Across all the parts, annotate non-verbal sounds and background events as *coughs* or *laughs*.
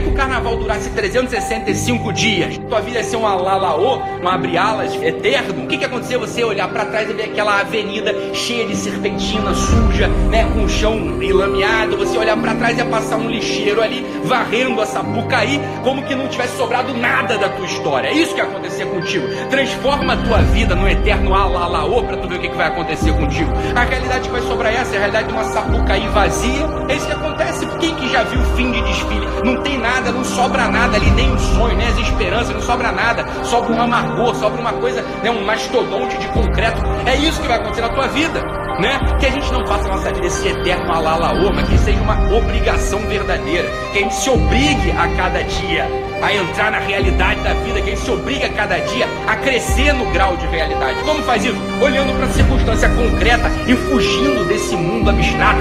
Que o carnaval durasse 365 dias, tua vida ia ser um alalaô, um abre-alas eterno. O que que acontecia? Você olhar para trás e ver aquela avenida cheia de serpentina, suja, né, com o chão enlameado, você olhar para trás e ia passar um lixeiro ali, varrendo a Sapucaí, como que não tivesse sobrado nada da tua história. É isso que acontecer contigo. Transforma a tua vida no eterno alalaô para tu ver o que, que vai acontecer contigo. A realidade que vai sobrar é essa, é a realidade de uma Sapucaí vazia. É isso que acontece. Quem que já viu o fim de desfile? Não tem nada, não sobra nada ali, nem o sonho, nem as esperanças, não sobra nada. Sobra um amargor, sobra uma coisa, né, um mastodonte de concreto. É isso que vai acontecer na tua vida. Né? Que a gente não faça a nossa vida esse eterno alalaô, mas que seja uma obrigação verdadeira. Que a gente se obrigue a cada dia a entrar na realidade da vida, que a gente se obriga a cada dia a crescer no grau de realidade. Como faz isso? Olhando para a circunstância concreta e fugindo desse mundo abstrato.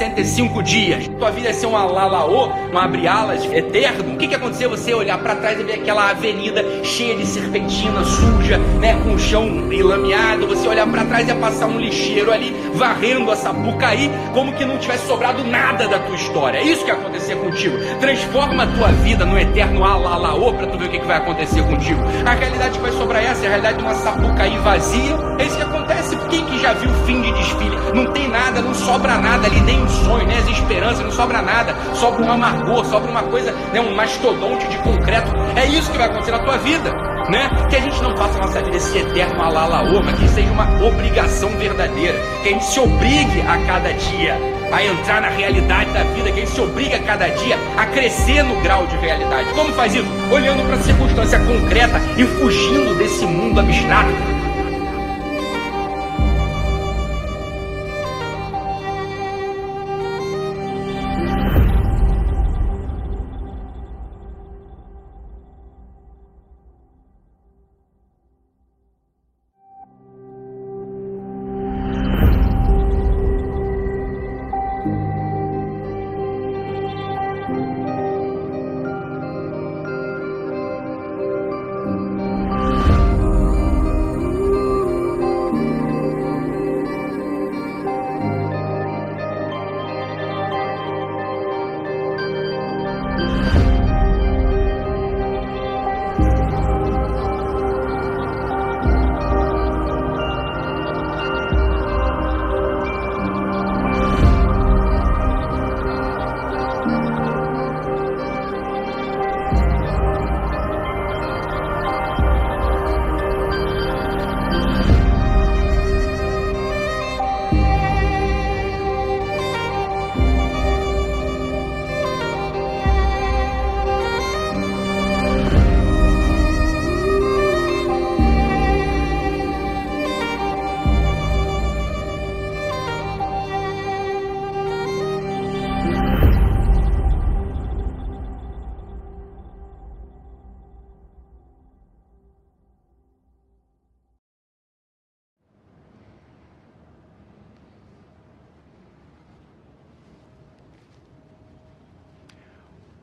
365 dias, tua vida ia ser um alalaô, um abre-alas eterno. O que que acontecia você olhar para trás e ver aquela avenida cheia de serpentina, suja, né, com o chão enlameado, você olhar para trás e passar um lixeiro ali, varrendo a Sapucaí, como que não tivesse sobrado nada da tua história. É isso que ia acontecer contigo. Transforma a tua vida no eterno alalaô para tu ver o que, que vai acontecer contigo. A realidade que vai sobrar é essa, é a realidade de uma Sapucaí vazia. É isso que acontece. Quem que já viu o fim de desfile? Não tem nada, não sobra nada ali, nem o sonho, nem as esperanças, não sobra nada. Sobra um amargor, sobra uma coisa, né, um mastodonte de concreto. É isso que vai acontecer na tua vida. Né? Que a gente não faça a nossa vida esse eterno alalaô, mas que seja uma obrigação verdadeira. Que a gente se obrigue a cada dia a entrar na realidade da vida, que a gente se obriga a cada dia a crescer no grau de realidade. Como faz isso? Olhando para a circunstância concreta e fugindo desse mundo abstrato.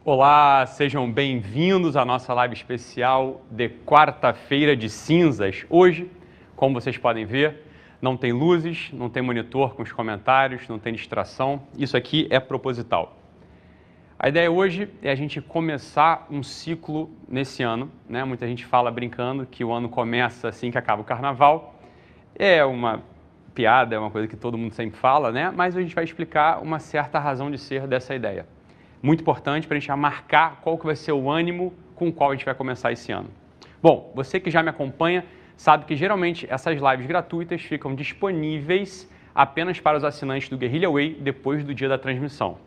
Olá, sejam bem-vindos à nossa live especial de quarta-feira de cinzas. Hoje, como vocês podem ver, não tem luzes, não tem monitor com os comentários, não tem distração. Isso aqui é proposital. A ideia hoje é a gente começar um ciclo nesse ano. Né? Muita gente fala brincando que o ano começa assim que acaba o carnaval. É uma piada, é uma coisa que todo mundo sempre fala, né? mas a gente vai explicar uma certa razão de ser dessa ideia muito importante para a gente marcar qual que vai ser o ânimo com o qual a gente vai começar esse ano. Bom, você que já me acompanha sabe que geralmente essas lives gratuitas ficam disponíveis apenas para os assinantes do Guerrilla Way depois do dia da transmissão.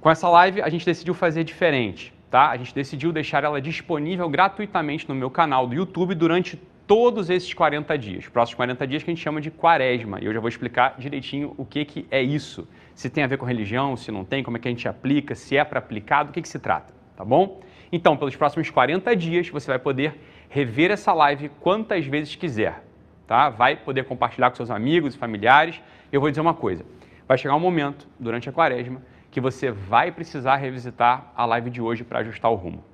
Com essa live a gente decidiu fazer diferente, tá? A gente decidiu deixar ela disponível gratuitamente no meu canal do YouTube durante todos esses 40 dias, próximos 40 dias que a gente chama de quaresma. E eu já vou explicar direitinho o que, que é isso se tem a ver com religião, se não tem, como é que a gente aplica, se é para aplicar, do que, que se trata, tá bom? Então, pelos próximos 40 dias, você vai poder rever essa live quantas vezes quiser, tá? Vai poder compartilhar com seus amigos e familiares. Eu vou dizer uma coisa, vai chegar um momento, durante a quaresma, que você vai precisar revisitar a live de hoje para ajustar o rumo.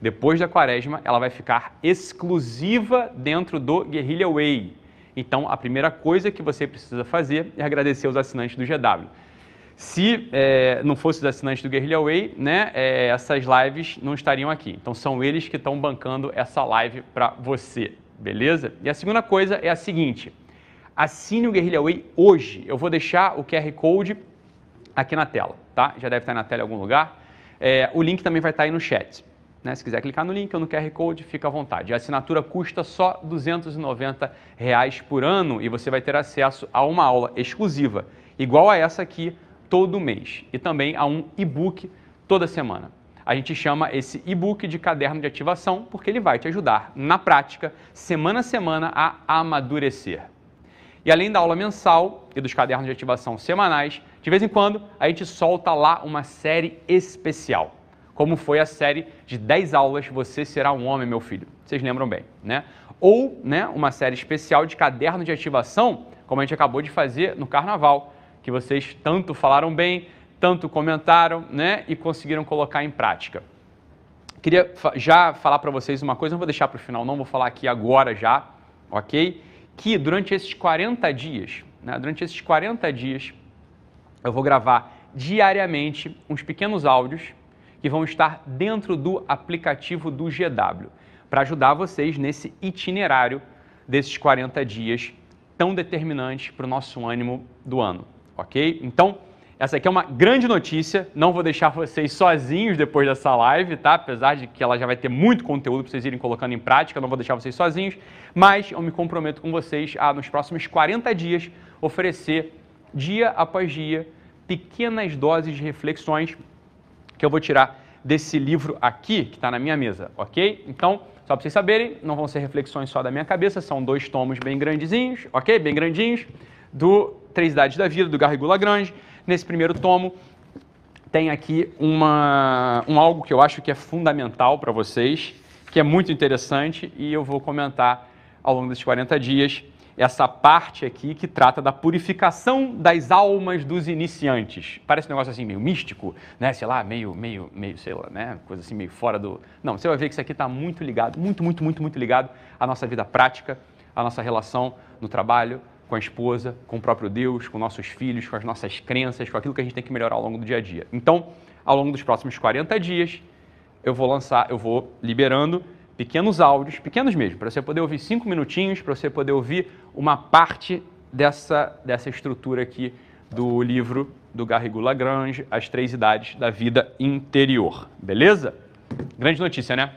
Depois da quaresma, ela vai ficar exclusiva dentro do Guerrilla Way. Então, a primeira coisa que você precisa fazer é agradecer aos assinantes do GW. Se é, não fosse os assinantes do Guerrilla Way, né, é, essas lives não estariam aqui. Então são eles que estão bancando essa live para você, beleza? E a segunda coisa é a seguinte: assine o Guerrilla Way hoje. Eu vou deixar o QR Code aqui na tela, tá? Já deve estar na tela em algum lugar. É, o link também vai estar aí no chat. Né? Se quiser clicar no link ou no QR Code, fica à vontade. A assinatura custa só 290 reais por ano e você vai ter acesso a uma aula exclusiva, igual a essa aqui, todo mês e também a um e-book toda semana. A gente chama esse e-book de caderno de ativação porque ele vai te ajudar na prática, semana a semana, a amadurecer. E além da aula mensal e dos cadernos de ativação semanais, de vez em quando a gente solta lá uma série especial, como foi a série de 10 aulas Você Será um Homem, meu filho. Vocês lembram bem, né? Ou né, uma série especial de caderno de ativação, como a gente acabou de fazer no carnaval, que vocês tanto falaram bem, tanto comentaram, né, e conseguiram colocar em prática. Queria já falar para vocês uma coisa, não vou deixar para o final, não vou falar aqui agora já, ok? Que durante esses 40 dias, né, durante esses 40 dias, eu vou gravar diariamente uns pequenos áudios que vão estar dentro do aplicativo do GW, para ajudar vocês nesse itinerário desses 40 dias tão determinantes para o nosso ânimo do ano ok? Então, essa aqui é uma grande notícia, não vou deixar vocês sozinhos depois dessa live, tá? Apesar de que ela já vai ter muito conteúdo para vocês irem colocando em prática, não vou deixar vocês sozinhos, mas eu me comprometo com vocês a, nos próximos 40 dias, oferecer, dia após dia, pequenas doses de reflexões que eu vou tirar desse livro aqui, que está na minha mesa, ok? Então, só para vocês saberem, não vão ser reflexões só da minha cabeça, são dois tomos bem grandezinhos, ok? Bem grandinhos, do Três Idades da Vida, do Garrigou Lagrange. Nesse primeiro tomo, tem aqui uma, um algo que eu acho que é fundamental para vocês, que é muito interessante e eu vou comentar ao longo desses 40 dias essa parte aqui que trata da purificação das almas dos iniciantes. Parece um negócio assim meio místico, né? Sei lá, meio, meio, meio, sei lá, né? Coisa assim meio fora do. Não, você vai ver que isso aqui está muito ligado, muito, muito, muito, muito ligado à nossa vida prática, à nossa relação no trabalho, com a esposa, com o próprio Deus, com nossos filhos, com as nossas crenças, com aquilo que a gente tem que melhorar ao longo do dia a dia. Então, ao longo dos próximos 40 dias, eu vou lançar, eu vou liberando pequenos áudios, pequenos mesmo, para você poder ouvir cinco minutinhos, para você poder ouvir uma parte dessa, dessa estrutura aqui do livro do Garrigou Lagrange, As Três Idades da Vida Interior. Beleza? Grande notícia, né?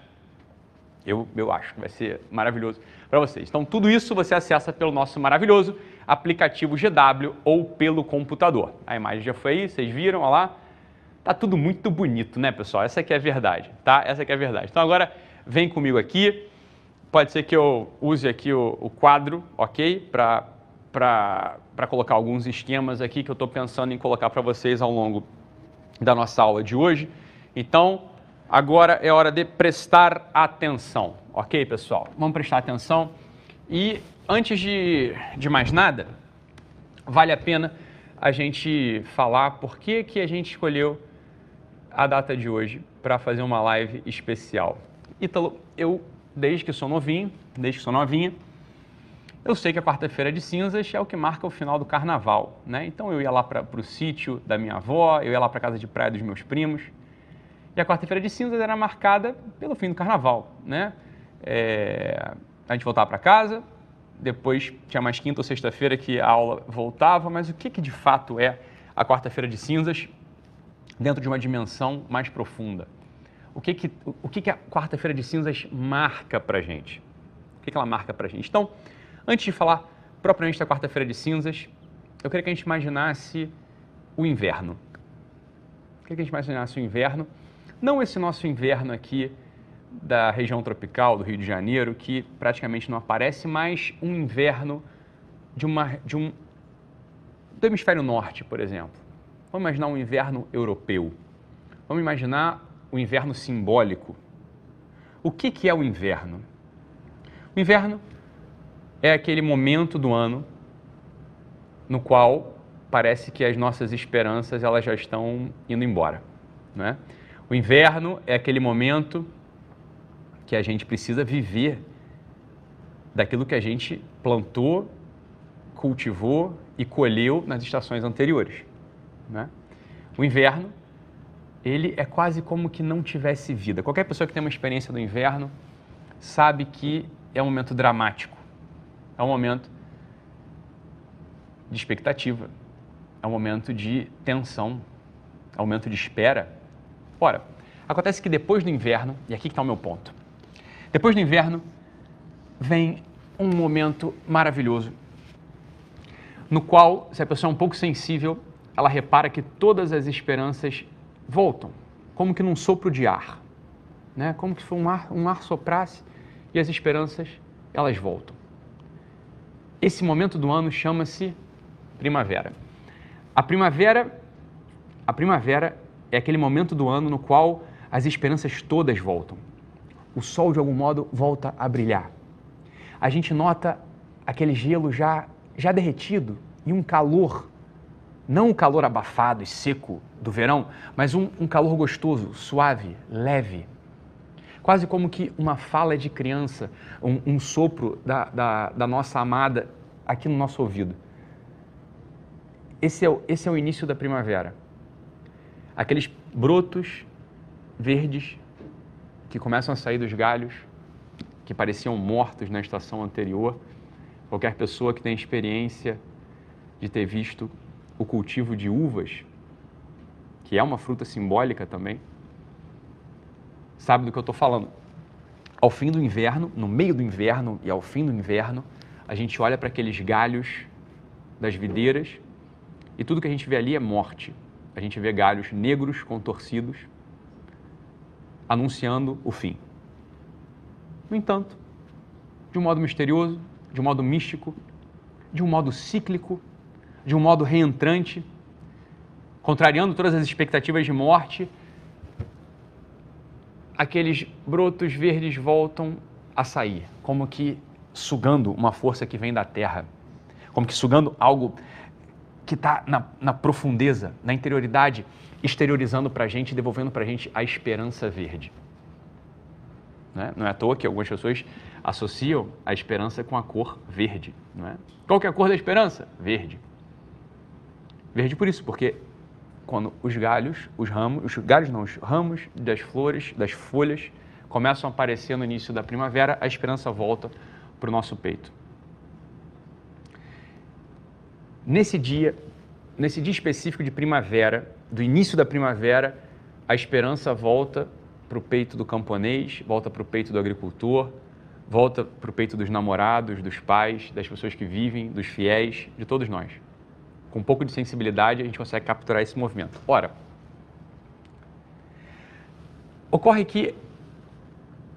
Eu, eu acho que vai ser maravilhoso para vocês. Então, tudo isso você acessa pelo nosso maravilhoso aplicativo GW ou pelo computador. A imagem já foi aí, vocês viram, olha lá. Tá tudo muito bonito, né, pessoal? Essa aqui é a verdade, tá? Essa aqui é a verdade. Então, agora, vem comigo aqui. Pode ser que eu use aqui o, o quadro, ok? Para colocar alguns esquemas aqui que eu estou pensando em colocar para vocês ao longo da nossa aula de hoje. Então, agora é hora de prestar atenção. Ok, pessoal? Vamos prestar atenção. E antes de, de mais nada, vale a pena a gente falar por que, que a gente escolheu a data de hoje para fazer uma live especial. Ítalo, eu, desde que sou novinho, desde que sou novinha, eu sei que a quarta-feira de cinzas é o que marca o final do carnaval, né? Então eu ia lá para o sítio da minha avó, eu ia lá para casa de praia dos meus primos. E a quarta-feira de cinzas era marcada pelo fim do carnaval, né? É, a gente voltava para casa, depois tinha mais quinta ou sexta-feira que a aula voltava, mas o que, que de fato é a quarta-feira de cinzas dentro de uma dimensão mais profunda? O que, que, o que, que a quarta-feira de cinzas marca para gente? O que, que ela marca para gente? Então, antes de falar propriamente da quarta-feira de cinzas, eu queria que a gente imaginasse o inverno. Eu queria que a gente imaginasse o inverno, não esse nosso inverno aqui da região tropical do Rio de Janeiro, que praticamente não aparece, mas um inverno de, uma, de um, do hemisfério norte, por exemplo. Vamos imaginar um inverno europeu. Vamos imaginar o um inverno simbólico. O que, que é o inverno? O inverno é aquele momento do ano no qual parece que as nossas esperanças elas já estão indo embora. Né? O inverno é aquele momento que a gente precisa viver daquilo que a gente plantou, cultivou e colheu nas estações anteriores. Né? O inverno, ele é quase como que não tivesse vida. Qualquer pessoa que tem uma experiência do inverno sabe que é um momento dramático, é um momento de expectativa, é um momento de tensão, é um momento de espera. Ora, acontece que depois do inverno, e aqui está o meu ponto, depois do inverno, vem um momento maravilhoso, no qual, se a pessoa é um pouco sensível, ela repara que todas as esperanças voltam, como que num sopro de ar, né? como se um ar, um ar soprasse e as esperanças, elas voltam. Esse momento do ano chama-se primavera. A primavera, a primavera é aquele momento do ano no qual as esperanças todas voltam o sol de algum modo volta a brilhar. A gente nota aquele gelo já, já derretido e um calor, não o calor abafado e seco do verão, mas um, um calor gostoso, suave, leve. Quase como que uma fala de criança, um, um sopro da, da, da nossa amada aqui no nosso ouvido. Esse é, o, esse é o início da primavera. Aqueles brotos verdes que começam a sair dos galhos que pareciam mortos na estação anterior. Qualquer pessoa que tem experiência de ter visto o cultivo de uvas, que é uma fruta simbólica também, sabe do que eu estou falando. Ao fim do inverno, no meio do inverno e ao fim do inverno, a gente olha para aqueles galhos das videiras e tudo que a gente vê ali é morte. A gente vê galhos negros contorcidos anunciando o fim. No entanto, de um modo misterioso, de um modo místico, de um modo cíclico, de um modo reentrante, contrariando todas as expectativas de morte, aqueles brotos verdes voltam a sair, como que sugando uma força que vem da terra, como que sugando algo que está na, na profundeza, na interioridade exteriorizando para a gente, devolvendo para a gente a esperança verde. Né? Não é à toa que algumas pessoas associam a esperança com a cor verde. Não é? Qual que é a cor da esperança? Verde. Verde por isso, porque quando os galhos, os ramos, os galhos não, os ramos das flores, das folhas começam a aparecer no início da primavera, a esperança volta para o nosso peito. Nesse dia, nesse dia específico de primavera, do início da primavera, a esperança volta para o peito do camponês, volta para o peito do agricultor, volta para o peito dos namorados, dos pais, das pessoas que vivem, dos fiéis, de todos nós. Com um pouco de sensibilidade, a gente consegue capturar esse movimento. Ora, ocorre que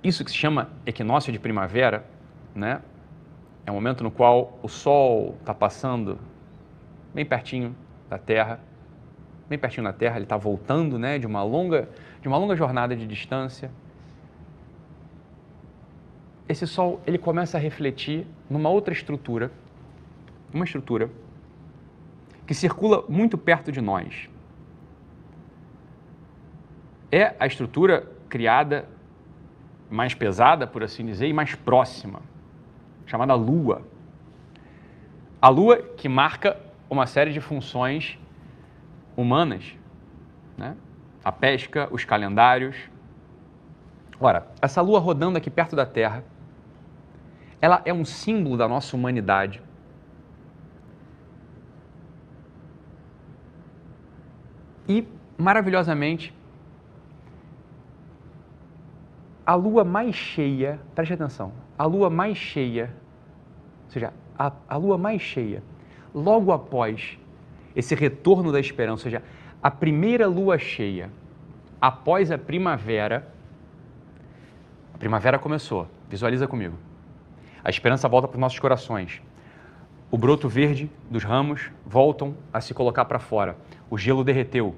isso que se chama equinócio de primavera, né, é um momento no qual o Sol está passando bem pertinho da Terra, bem pertinho da Terra, ele está voltando né, de, uma longa, de uma longa jornada de distância. Esse Sol ele começa a refletir numa outra estrutura, uma estrutura que circula muito perto de nós. é a estrutura criada mais pesada, por assim dizer, e mais próxima, chamada Lua. A Lua que marca uma série de funções humanas, né? a pesca, os calendários. Ora, essa Lua rodando aqui perto da Terra, ela é um símbolo da nossa humanidade. E, maravilhosamente, a lua mais cheia, preste atenção, a lua mais cheia, ou seja, a, a lua mais cheia, logo após esse retorno da esperança, ou seja, a primeira lua cheia, após a primavera, a primavera começou, visualiza comigo. A esperança volta para os nossos corações. O broto verde dos ramos voltam a se colocar para fora. O gelo derreteu.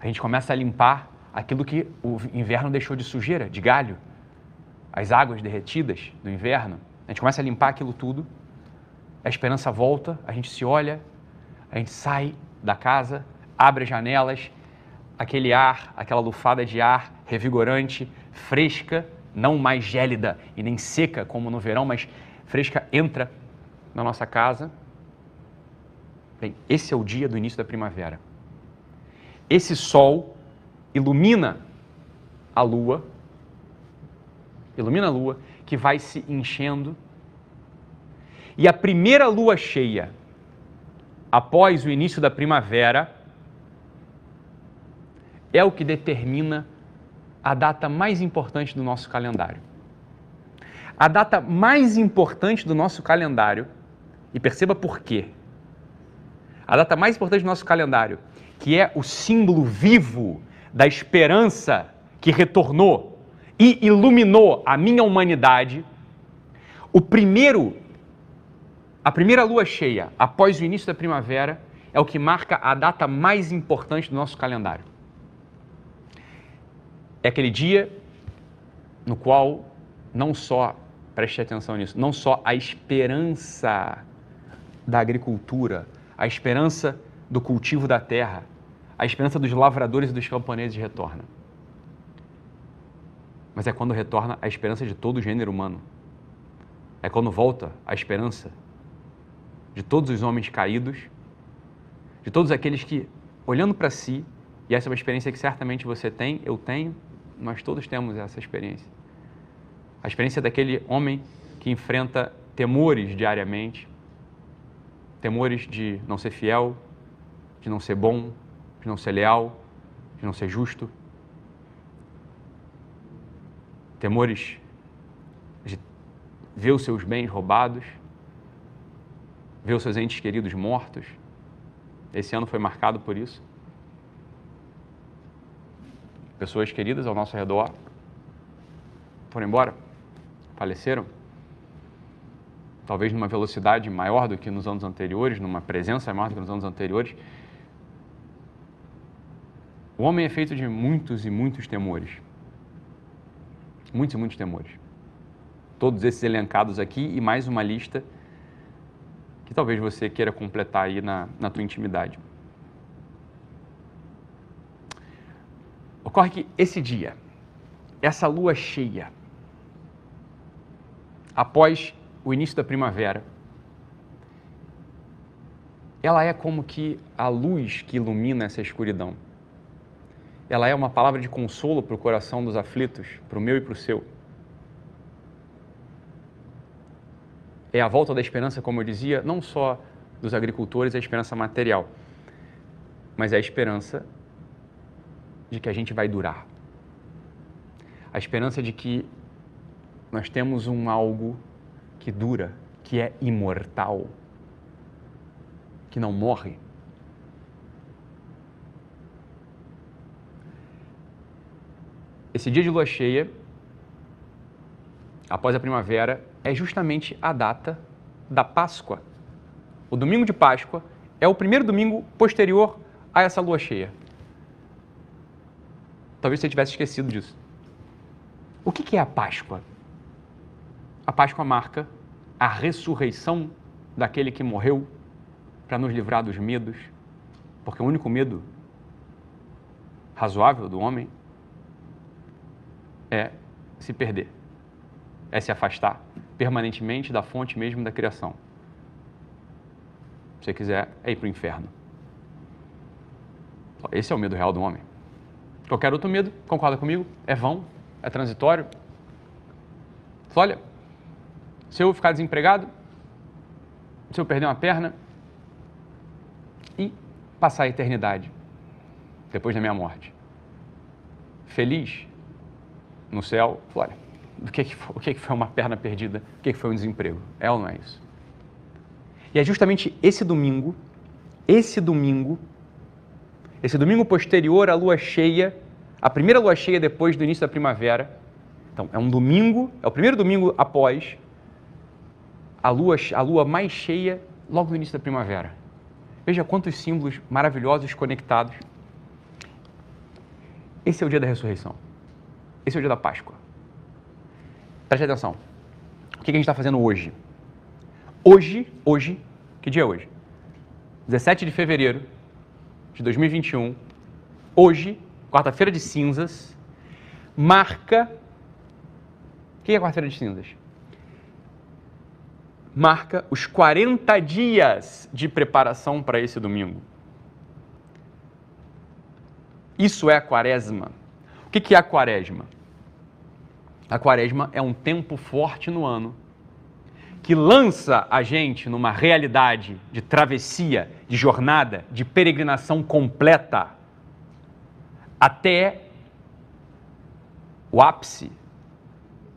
A gente começa a limpar aquilo que o inverno deixou de sujeira, de galho, as águas derretidas do inverno. A gente começa a limpar aquilo tudo, a esperança volta, a gente se olha, a gente sai da casa, abre as janelas, aquele ar, aquela lufada de ar revigorante, fresca, não mais gélida e nem seca como no verão, mas fresca entra na nossa casa. Bem, esse é o dia do início da primavera. Esse sol ilumina a lua, ilumina a lua, que vai se enchendo. E a primeira lua cheia, após o início da primavera, é o que determina a data mais importante do nosso calendário. A data mais importante do nosso calendário, e perceba por quê. A data mais importante do nosso calendário, que é o símbolo vivo da esperança que retornou e iluminou a minha humanidade, o primeiro, a primeira lua cheia após o início da primavera é o que marca a data mais importante do nosso calendário. É aquele dia no qual não só, preste atenção nisso, não só a esperança da agricultura, a esperança do cultivo da terra, a esperança dos lavradores e dos camponeses retorna. Mas é quando retorna a esperança de todo o gênero humano. É quando volta a esperança de todos os homens caídos, de todos aqueles que, olhando para si, e essa é uma experiência que certamente você tem, eu tenho, nós todos temos essa experiência. A experiência daquele homem que enfrenta temores diariamente, temores de não ser fiel, de não ser bom, de não ser leal, de não ser justo, temores de ver os seus bens roubados, ver os seus entes queridos mortos. Esse ano foi marcado por isso. Pessoas queridas ao nosso redor foram embora, faleceram. Talvez numa velocidade maior do que nos anos anteriores, numa presença maior do que nos anos anteriores. O homem é feito de muitos e muitos temores. Muitos e muitos temores. Todos esses elencados aqui e mais uma lista que talvez você queira completar aí na, na tua intimidade. Ocorre que esse dia, essa lua cheia, após o início da primavera, ela é como que a luz que ilumina essa escuridão ela é uma palavra de consolo para o coração dos aflitos, para o meu e para o seu. É a volta da esperança, como eu dizia, não só dos agricultores, a esperança material, mas é a esperança de que a gente vai durar. A esperança de que nós temos um algo que dura, que é imortal, que não morre. esse dia de lua cheia, após a primavera, é justamente a data da Páscoa. O domingo de Páscoa é o primeiro domingo posterior a essa lua cheia. Talvez você tivesse esquecido disso. O que é a Páscoa? A Páscoa marca a ressurreição daquele que morreu para nos livrar dos medos, porque o único medo razoável do homem é se perder, é se afastar permanentemente da fonte mesmo da criação. Se você quiser, é ir para o inferno. Esse é o medo real do homem. Qualquer outro medo, concorda comigo, é vão, é transitório. Olha, se eu ficar desempregado, se eu perder uma perna e passar a eternidade depois da minha morte, feliz no céu, olha, o que, que, foi, o que, que foi uma perna perdida, o que, que foi um desemprego? É ou não é isso? E é justamente esse domingo, esse domingo, esse domingo posterior à lua cheia, a primeira lua cheia depois do início da primavera. Então, é um domingo, é o primeiro domingo após a lua, a lua mais cheia logo no início da primavera. Veja quantos símbolos maravilhosos conectados. Esse é o dia da ressurreição. Esse é o dia da Páscoa. Preste atenção. O que a gente está fazendo hoje? Hoje, hoje, que dia é hoje? 17 de fevereiro de 2021, hoje, quarta-feira de cinzas, marca. O que é quarta-feira de cinzas? Marca os 40 dias de preparação para esse domingo. Isso é a quaresma. O que é a quaresma? A quaresma é um tempo forte no ano que lança a gente numa realidade de travessia, de jornada, de peregrinação completa até o ápice,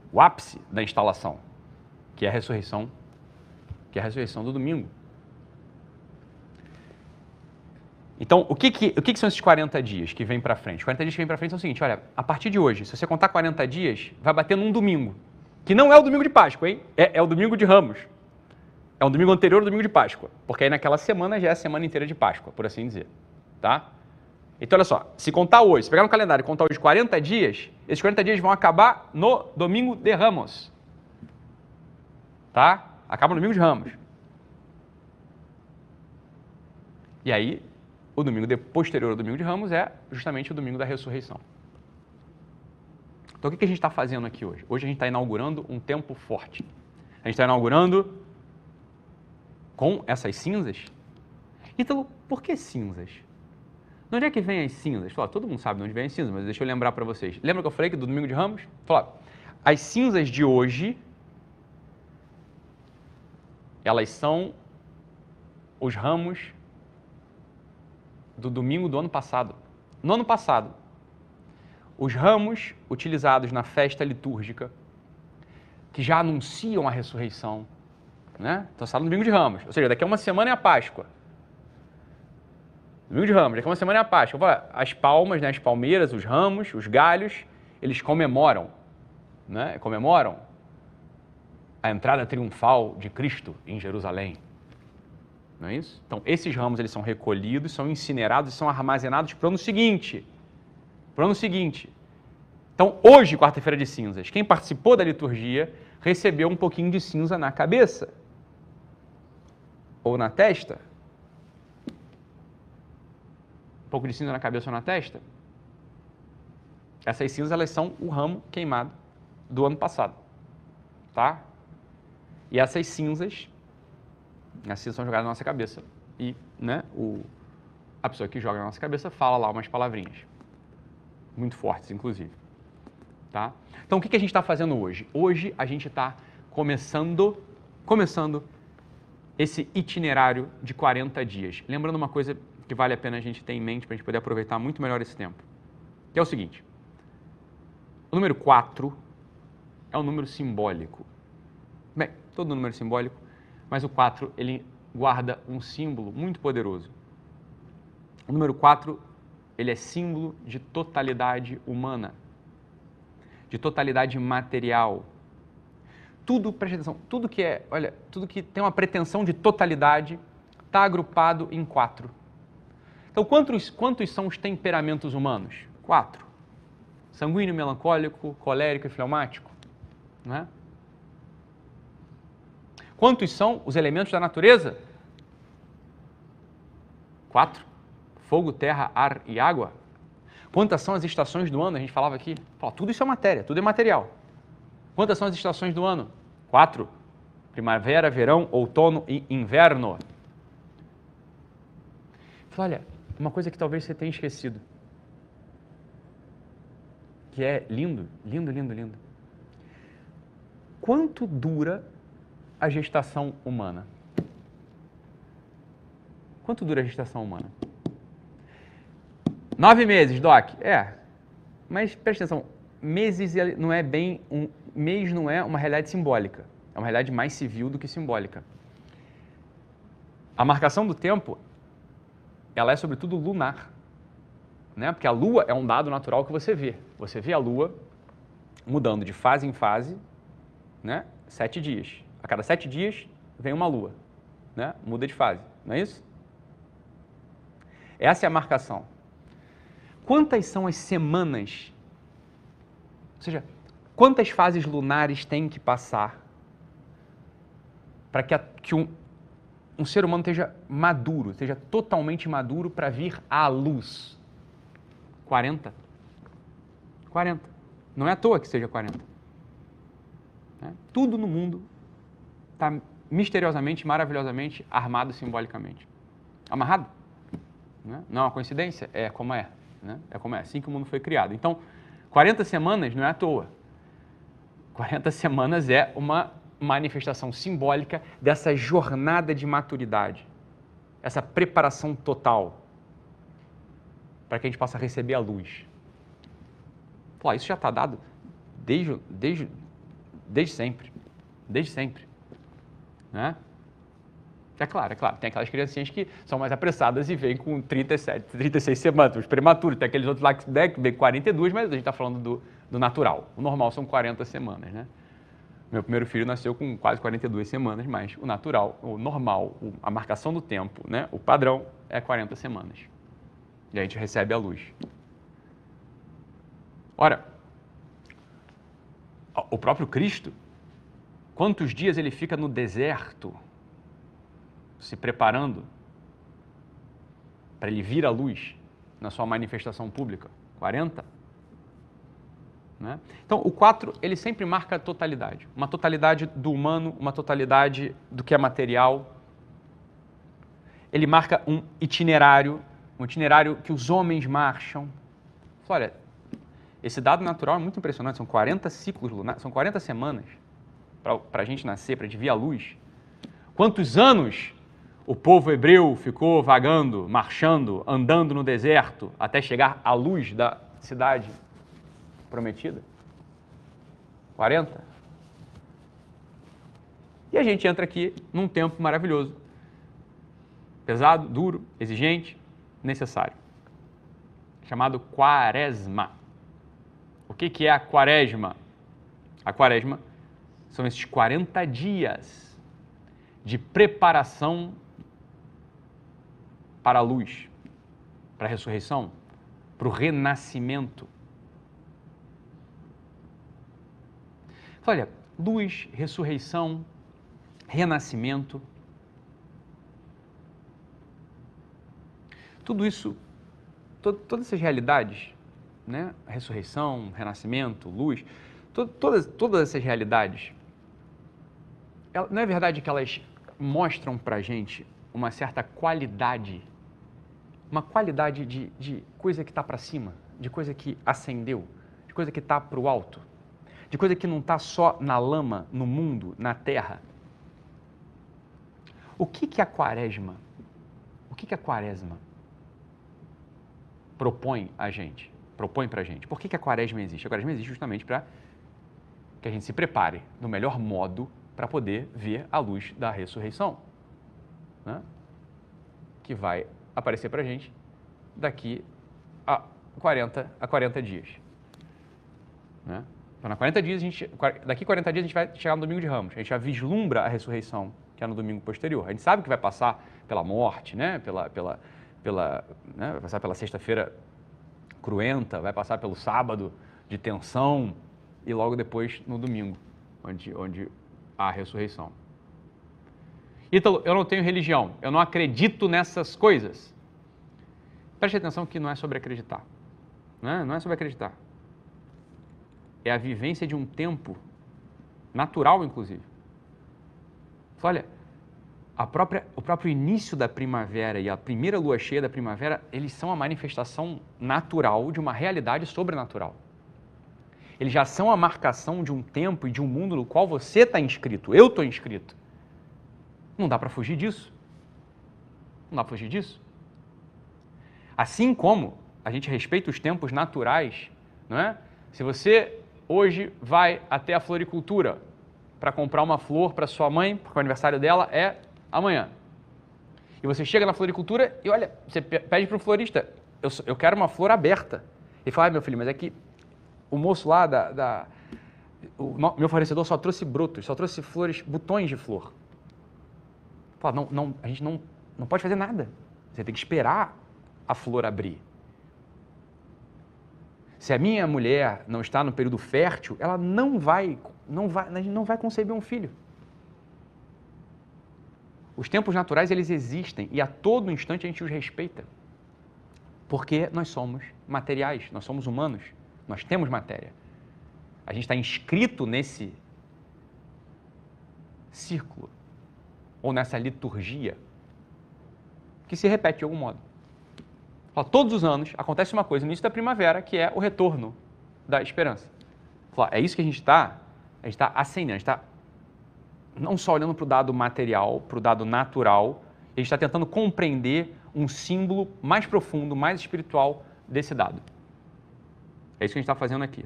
o ápice da instalação, que é a ressurreição, que é a ressurreição do domingo. Então, o que, que, o que, que são esses 40 dias que vêm para frente? Os 40 dias que vêm para frente são o seguinte, olha, a partir de hoje, se você contar 40 dias, vai bater num domingo. Que não é o domingo de Páscoa, hein? É, é o domingo de Ramos. É um domingo anterior ao domingo de Páscoa. Porque aí naquela semana já é a semana inteira de Páscoa, por assim dizer. Tá? Então, olha só, se contar hoje, se pegar no calendário e contar hoje 40 dias, esses 40 dias vão acabar no domingo de Ramos. Tá? Acaba no domingo de Ramos. E aí, o domingo posterior ao domingo de Ramos é justamente o domingo da ressurreição. Então, o que a gente está fazendo aqui hoje? Hoje a gente está inaugurando um tempo forte. A gente está inaugurando com essas cinzas. Então, por que cinzas? De onde é que vem as cinzas? todo mundo sabe de onde vem as cinzas, mas deixa eu lembrar para vocês. Lembra que eu falei que do domingo de Ramos? Falou, as cinzas de hoje, elas são os ramos do domingo do ano passado. No ano passado, os ramos utilizados na festa litúrgica, que já anunciam a ressurreição, né? Então, está no domingo de ramos, ou seja, daqui a uma semana é a Páscoa. Domingo de ramos, daqui a uma semana é a Páscoa. As palmas, né, as palmeiras, os ramos, os galhos, eles comemoram, né? Comemoram a entrada triunfal de Cristo em Jerusalém. Não é isso? Então, esses ramos eles são recolhidos, são incinerados e são armazenados para o ano seguinte para o ano seguinte. Então, hoje, quarta-feira de cinzas, quem participou da liturgia recebeu um pouquinho de cinza na cabeça ou na testa. Um pouco de cinza na cabeça ou na testa. Essas cinzas elas são o ramo queimado do ano passado, tá? E essas cinzas, as são jogadas na nossa cabeça e, né, o, a pessoa que joga na nossa cabeça fala lá umas palavrinhas muito fortes, inclusive. Tá? Então, o que, que a gente está fazendo hoje? Hoje a gente está começando, começando esse itinerário de 40 dias. Lembrando uma coisa que vale a pena a gente ter em mente para a gente poder aproveitar muito melhor esse tempo, que é o seguinte. O número 4 é um número simbólico. Bem, todo número simbólico, mas o 4 ele guarda um símbolo muito poderoso. O número 4 ele é símbolo de totalidade humana, de totalidade material. Tudo, preste atenção, tudo que é, olha, tudo que tem uma pretensão de totalidade está agrupado em quatro. Então, quantos, quantos são os temperamentos humanos? Quatro. Sanguíneo, melancólico, colérico e fleumático. Né? Quantos são os elementos da natureza? Quatro fogo, terra, ar e água? Quantas são as estações do ano? A gente falava aqui. Fala, tudo isso é matéria, tudo é material. Quantas são as estações do ano? Quatro. Primavera, verão, outono e inverno. Fala, olha, uma coisa que talvez você tenha esquecido. Que é lindo, lindo, lindo, lindo. Quanto dura a gestação humana? Quanto dura a gestação humana? Nove meses, Doc. É. Mas presta atenção, meses não é bem um mês não é uma realidade simbólica. É uma realidade mais civil do que simbólica. A marcação do tempo, ela é sobretudo lunar, né? Porque a Lua é um dado natural que você vê. Você vê a Lua mudando de fase em fase, né? Sete dias. A cada sete dias vem uma Lua, né? Muda de fase, não é isso? Essa é a marcação. Quantas são as semanas? Ou seja, quantas fases lunares tem que passar para que, que um, um ser humano esteja maduro, esteja totalmente maduro para vir à luz? 40. 40. Não é à toa que seja 40. Né? Tudo no mundo está misteriosamente, maravilhosamente armado simbolicamente. Amarrado? Né? Não é uma coincidência? É como é. Né? É como é, assim que o mundo foi criado. Então, 40 semanas não é à toa. 40 semanas é uma manifestação simbólica dessa jornada de maturidade, essa preparação total para que a gente possa receber a luz. Pô, isso já está dado desde, desde, desde sempre. Desde sempre. Né? É claro, é claro. Tem aquelas criancinhas que são mais apressadas e vêm com 37, 36 semanas, os prematuros. Tem aqueles outros lá que vêm com 42, mas a gente está falando do, do natural. O normal são 40 semanas, né? Meu primeiro filho nasceu com quase 42 semanas, mas o natural, o normal, a marcação do tempo, né? o padrão é 40 semanas. E a gente recebe a luz. Ora, o próprio Cristo, quantos dias ele fica no deserto? se preparando para ele vir à luz na sua manifestação pública? 40? Né? Então, o 4, ele sempre marca a totalidade. Uma totalidade do humano, uma totalidade do que é material. Ele marca um itinerário, um itinerário que os homens marcham. Olha, esse dado natural é muito impressionante. São 40 ciclos lunares, são 40 semanas para a gente nascer, para a vir à luz. Quantos anos o povo hebreu ficou vagando, marchando, andando no deserto até chegar à luz da cidade prometida? 40? E a gente entra aqui num tempo maravilhoso. Pesado, duro, exigente, necessário. Chamado quaresma. O que, que é a quaresma? A quaresma são esses 40 dias de preparação para a luz, para a ressurreição, para o renascimento. Olha, luz, ressurreição, renascimento. Tudo isso, to todas essas realidades, né? ressurreição, renascimento, luz, to todas, todas essas realidades, não é verdade que elas mostram para gente uma certa qualidade uma qualidade de, de coisa que está para cima, de coisa que acendeu, de coisa que está para o alto, de coisa que não está só na lama, no mundo, na terra. O que, que a quaresma, o que, que a quaresma propõe a gente, propõe para a gente? Por que, que a quaresma existe? A quaresma existe justamente para que a gente se prepare no melhor modo para poder ver a luz da ressurreição, né? que vai aparecer para a gente daqui a 40, a 40 dias. Né? Então, na 40 dias, a gente, daqui a 40 dias a gente vai chegar no domingo de Ramos. A gente já vislumbra a ressurreição, que é no domingo posterior. A gente sabe que vai passar pela morte, né? pela, pela, pela, né? vai passar pela sexta-feira cruenta, vai passar pelo sábado de tensão e logo depois no domingo, onde, onde a ressurreição. Ítalo, eu não tenho religião, eu não acredito nessas coisas. Preste atenção que não é sobre acreditar. Não é, não é sobre acreditar. É a vivência de um tempo natural, inclusive. Olha, própria, o próprio início da primavera e a primeira lua cheia da primavera, eles são a manifestação natural de uma realidade sobrenatural. Eles já são a marcação de um tempo e de um mundo no qual você está inscrito, eu estou inscrito. Não dá para fugir disso. Não dá para fugir disso. Assim como a gente respeita os tempos naturais, não é? Se você hoje vai até a floricultura para comprar uma flor para sua mãe, porque o aniversário dela é amanhã. E você chega na floricultura e olha, você pede para o florista, eu, eu quero uma flor aberta. Ele fala, ah, meu filho, mas é que o moço lá da, da o meu fornecedor só trouxe brotos, só trouxe flores, botões de flor. Não, não, a gente não, não pode fazer nada. Você tem que esperar a flor abrir. Se a minha mulher não está no período fértil, ela não vai, não vai, não vai conceber um filho. Os tempos naturais eles existem e a todo instante a gente os respeita. Porque nós somos materiais, nós somos humanos, nós temos matéria. A gente está inscrito nesse círculo ou nessa liturgia que se repete de algum modo. Todos os anos acontece uma coisa no início da primavera que é o retorno da esperança. É isso que a gente está, a gente está acendendo, a gente está não só olhando para o dado material, para o dado natural, a gente está tentando compreender um símbolo mais profundo, mais espiritual desse dado. É isso que a gente está fazendo aqui.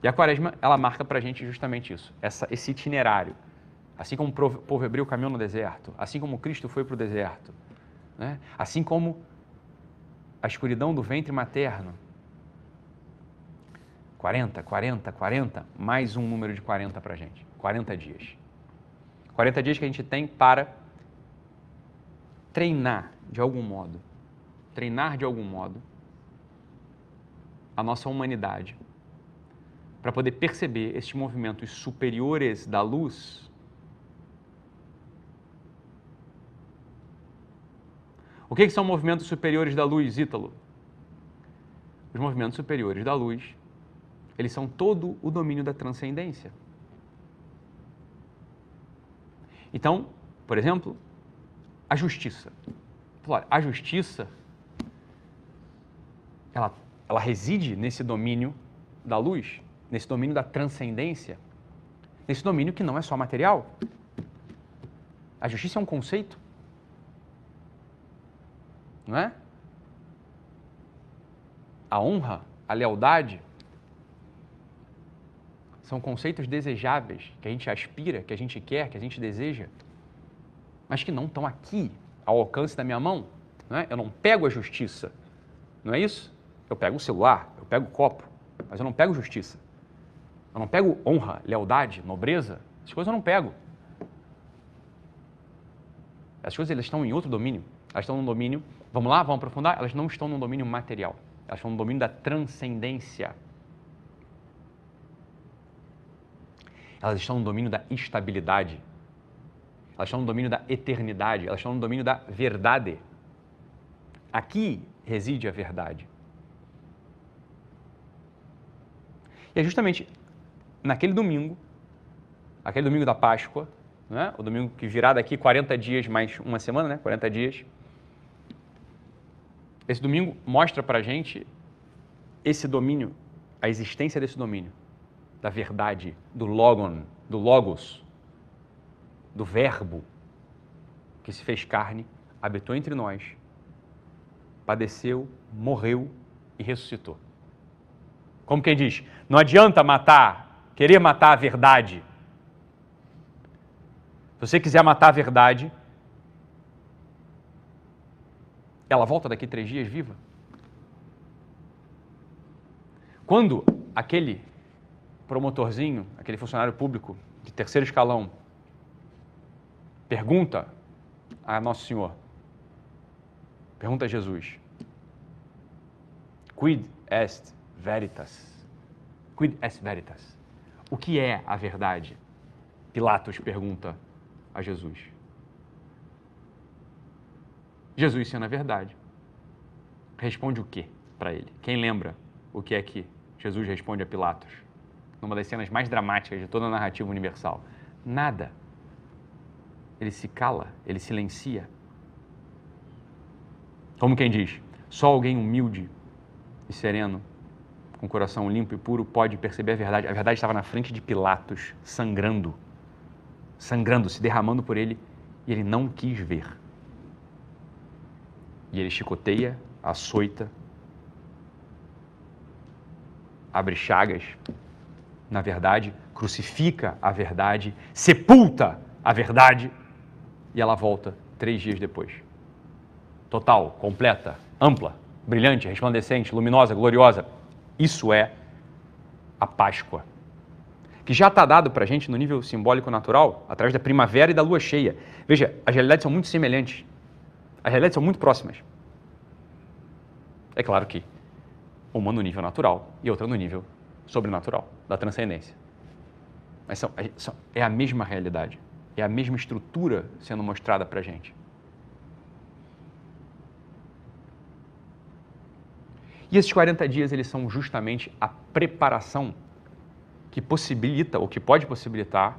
E a quaresma, ela marca para a gente justamente isso, essa, esse itinerário. Assim como o povo hebreu caminhou no deserto, assim como Cristo foi para o deserto, né? assim como a escuridão do ventre materno. 40, 40, 40, mais um número de 40 para a gente. 40 dias. 40 dias que a gente tem para treinar de algum modo, treinar de algum modo a nossa humanidade, para poder perceber estes movimentos superiores da luz. O que, que são movimentos superiores da luz, Ítalo? Os movimentos superiores da luz, eles são todo o domínio da transcendência. Então, por exemplo, a justiça. A justiça, ela, ela reside nesse domínio da luz, nesse domínio da transcendência, nesse domínio que não é só material. A justiça é um conceito, não é? A honra, a lealdade, são conceitos desejáveis que a gente aspira, que a gente quer, que a gente deseja, mas que não estão aqui, ao alcance da minha mão. Não é? Eu não pego a justiça, não é isso? Eu pego o celular, eu pego o copo, mas eu não pego justiça. Eu não pego honra, lealdade, nobreza, essas coisas eu não pego. As coisas elas estão em outro domínio. Elas estão no domínio, vamos lá, vamos aprofundar? Elas não estão no domínio material. Elas estão no domínio da transcendência. elas estão no domínio da estabilidade, elas estão no domínio da eternidade, elas estão no domínio da verdade. Aqui reside a verdade. E é justamente naquele domingo, aquele domingo da Páscoa, né? o domingo que virá daqui 40 dias mais uma semana, né? 40 dias. Esse domingo mostra para a gente esse domínio, a existência desse domínio da verdade, do logon, do logos, do verbo que se fez carne, habitou entre nós, padeceu, morreu e ressuscitou. Como quem diz, não adianta matar, querer matar a verdade. Se você quiser matar a verdade, ela volta daqui três dias viva. Quando aquele promotorzinho, aquele funcionário público de terceiro escalão, pergunta a Nosso Senhor, pergunta a Jesus, quid est veritas? Quid est veritas? O que é a verdade? Pilatos pergunta a Jesus. Jesus, sendo a verdade, responde o quê? para ele. Quem lembra o que é que Jesus responde a Pilatos? Numa das cenas mais dramáticas de toda a narrativa universal. Nada. Ele se cala, ele silencia. Como quem diz, só alguém humilde e sereno, com o coração limpo e puro, pode perceber a verdade. A verdade estava na frente de Pilatos, sangrando, sangrando, se derramando por ele, e ele não quis ver. E ele chicoteia, açoita, abre chagas na verdade, crucifica a verdade, sepulta a verdade e ela volta três dias depois. Total, completa, ampla, brilhante, resplandecente, luminosa, gloriosa. Isso é a Páscoa. Que já está dado para a gente no nível simbólico natural, através da primavera e da lua cheia. Veja, as realidades são muito semelhantes. As realidades são muito próximas. É claro que uma no nível natural e outra no nível sobrenatural, da transcendência. Mas são, são, é a mesma realidade, é a mesma estrutura sendo mostrada para a gente. E esses 40 dias, eles são justamente a preparação que possibilita, ou que pode possibilitar,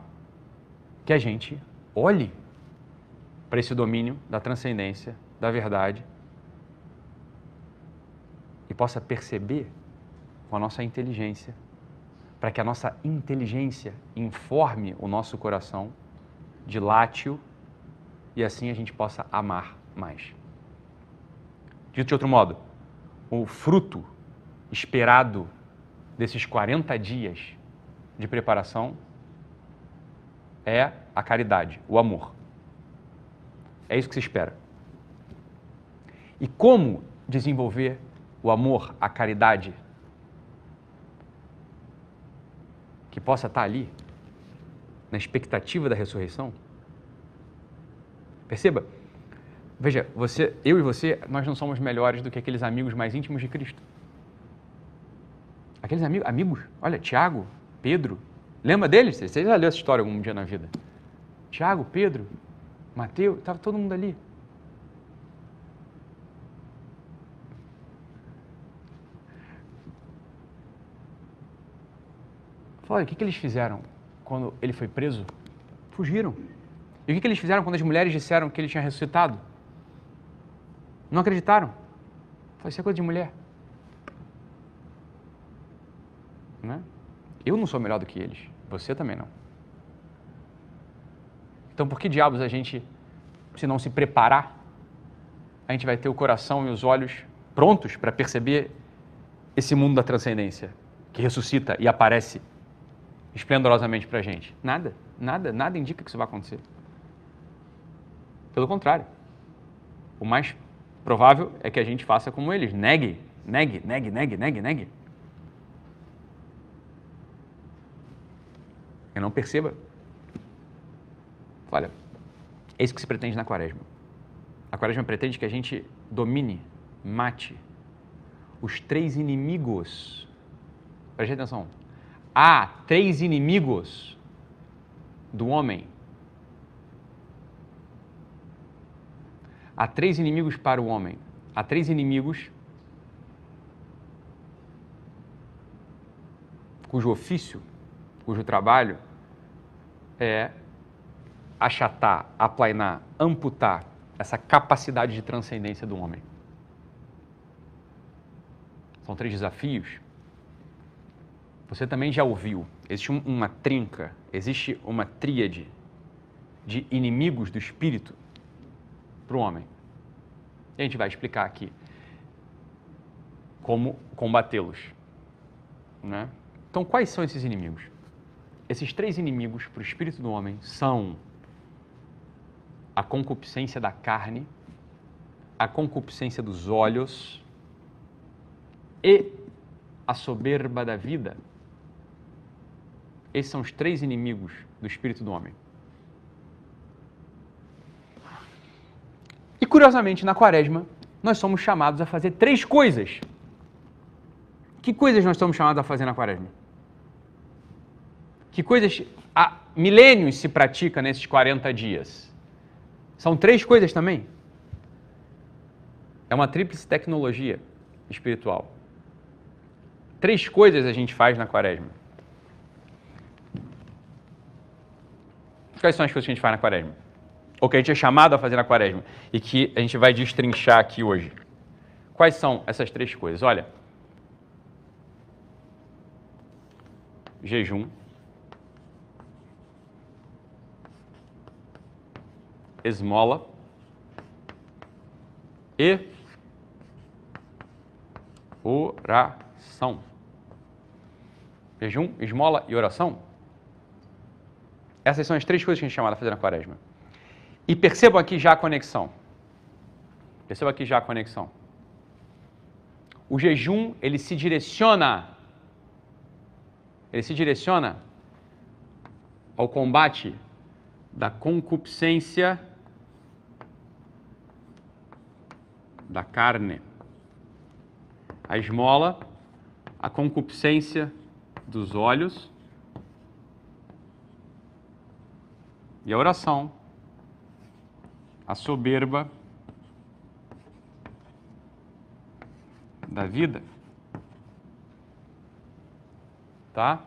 que a gente olhe para esse domínio da transcendência, da verdade, e possa perceber com a nossa inteligência, para que a nossa inteligência informe o nosso coração, dilate-o e assim a gente possa amar mais. Dito de outro modo, o fruto esperado desses 40 dias de preparação é a caridade, o amor. É isso que se espera. E como desenvolver o amor, a caridade, que possa estar ali, na expectativa da ressurreição? Perceba, veja, você, eu e você, nós não somos melhores do que aqueles amigos mais íntimos de Cristo. Aqueles amigos, amigos, olha, Tiago, Pedro, lembra deles? Você já leu essa história algum dia na vida? Tiago, Pedro, Mateus, estava todo mundo ali. Olha, o que, que eles fizeram quando ele foi preso? Fugiram. E o que, que eles fizeram quando as mulheres disseram que ele tinha ressuscitado? Não acreditaram. Foi ser coisa de mulher. Né? Eu não sou melhor do que eles. Você também não. Então, por que diabos a gente, se não se preparar, a gente vai ter o coração e os olhos prontos para perceber esse mundo da transcendência que ressuscita e aparece esplendorosamente para a gente? Nada, nada, nada indica que isso vai acontecer. Pelo contrário, o mais provável é que a gente faça como eles, negue, negue, negue, negue, negue, negue. E não perceba. Olha, é isso que se pretende na quaresma. A quaresma pretende que a gente domine, mate os três inimigos. Preste atenção há três inimigos do homem. Há três inimigos para o homem. Há três inimigos cujo ofício, cujo trabalho é achatar, aplainar, amputar essa capacidade de transcendência do homem. São três desafios você também já ouviu, existe uma trinca, existe uma tríade de inimigos do espírito para o homem. E a gente vai explicar aqui como combatê-los. Né? Então, quais são esses inimigos? Esses três inimigos para o espírito do homem são a concupiscência da carne, a concupiscência dos olhos e a soberba da vida. Esses são os três inimigos do espírito do homem. Curiosamente, na quaresma, nós somos chamados a fazer três coisas. Que coisas nós somos chamados a fazer na quaresma? Que coisas há milênios se pratica nesses 40 dias? São três coisas também. É uma tríplice tecnologia. espiritual. Três coisas a gente faz na quaresma. Quais são as coisas que a gente faz na quaresma? Ou que a gente é chamado a fazer na quaresma e que a gente vai destrinchar aqui hoje. Quais são essas três coisas? Olha, jejum, esmola e oração. Jejum, esmola e oração. Essas são as três coisas que a gente é chamado a fazer na quaresma. E percebam aqui já a conexão. Percebam aqui já a conexão. O jejum, ele se direciona ele se direciona ao combate da concupiscência da carne. A esmola, a concupiscência dos olhos e a oração, a soberba da vida. Tá?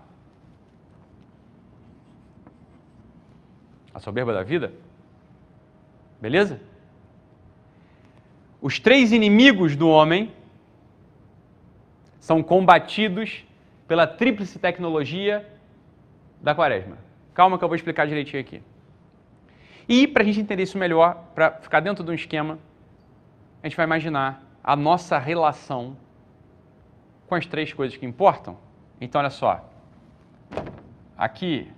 A soberba da vida? Beleza? Os três inimigos do homem são combatidos pela tríplice tecnologia da quaresma. Calma que eu vou explicar direitinho aqui. E para a gente entender isso melhor, para ficar dentro de um esquema, a gente vai imaginar a nossa relação com as três coisas que importam. Então, olha só. Aqui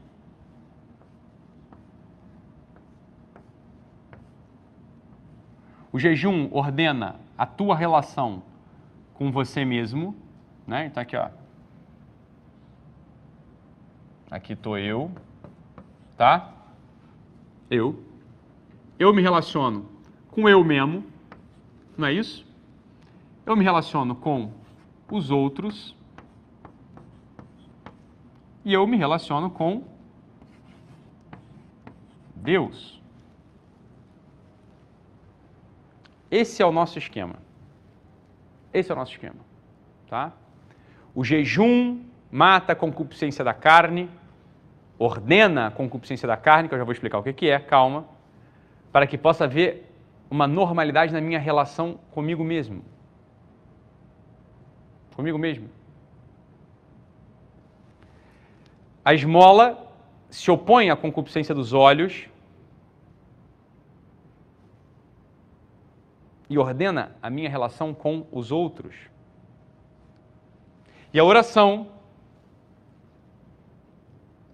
O jejum ordena a tua relação com você mesmo, né? Então aqui, ó. Aqui tô eu, tá? Eu. Eu me relaciono com eu mesmo, não é isso? Eu me relaciono com os outros e eu me relaciono com Deus. Esse é o nosso esquema. Esse é o nosso esquema, tá? O jejum mata a concupiscência da carne, ordena a concupiscência da carne, que eu já vou explicar o que, que é, calma, para que possa haver uma normalidade na minha relação comigo mesmo. Comigo mesmo. A esmola se opõe à concupiscência dos olhos, e ordena a minha relação com os outros. E a oração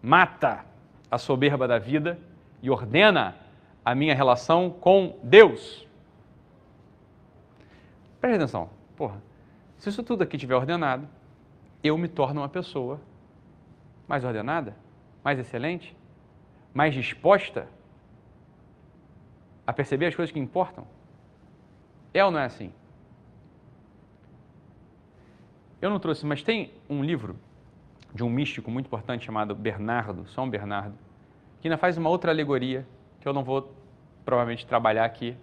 mata a soberba da vida e ordena a minha relação com Deus. Preste atenção, porra. Se isso tudo aqui estiver ordenado, eu me torno uma pessoa mais ordenada, mais excelente, mais disposta a perceber as coisas que importam. É ou não é assim? Eu não trouxe, mas tem um livro de um místico muito importante chamado Bernardo, São Bernardo, que ainda faz uma outra alegoria que eu não vou provavelmente trabalhar aqui,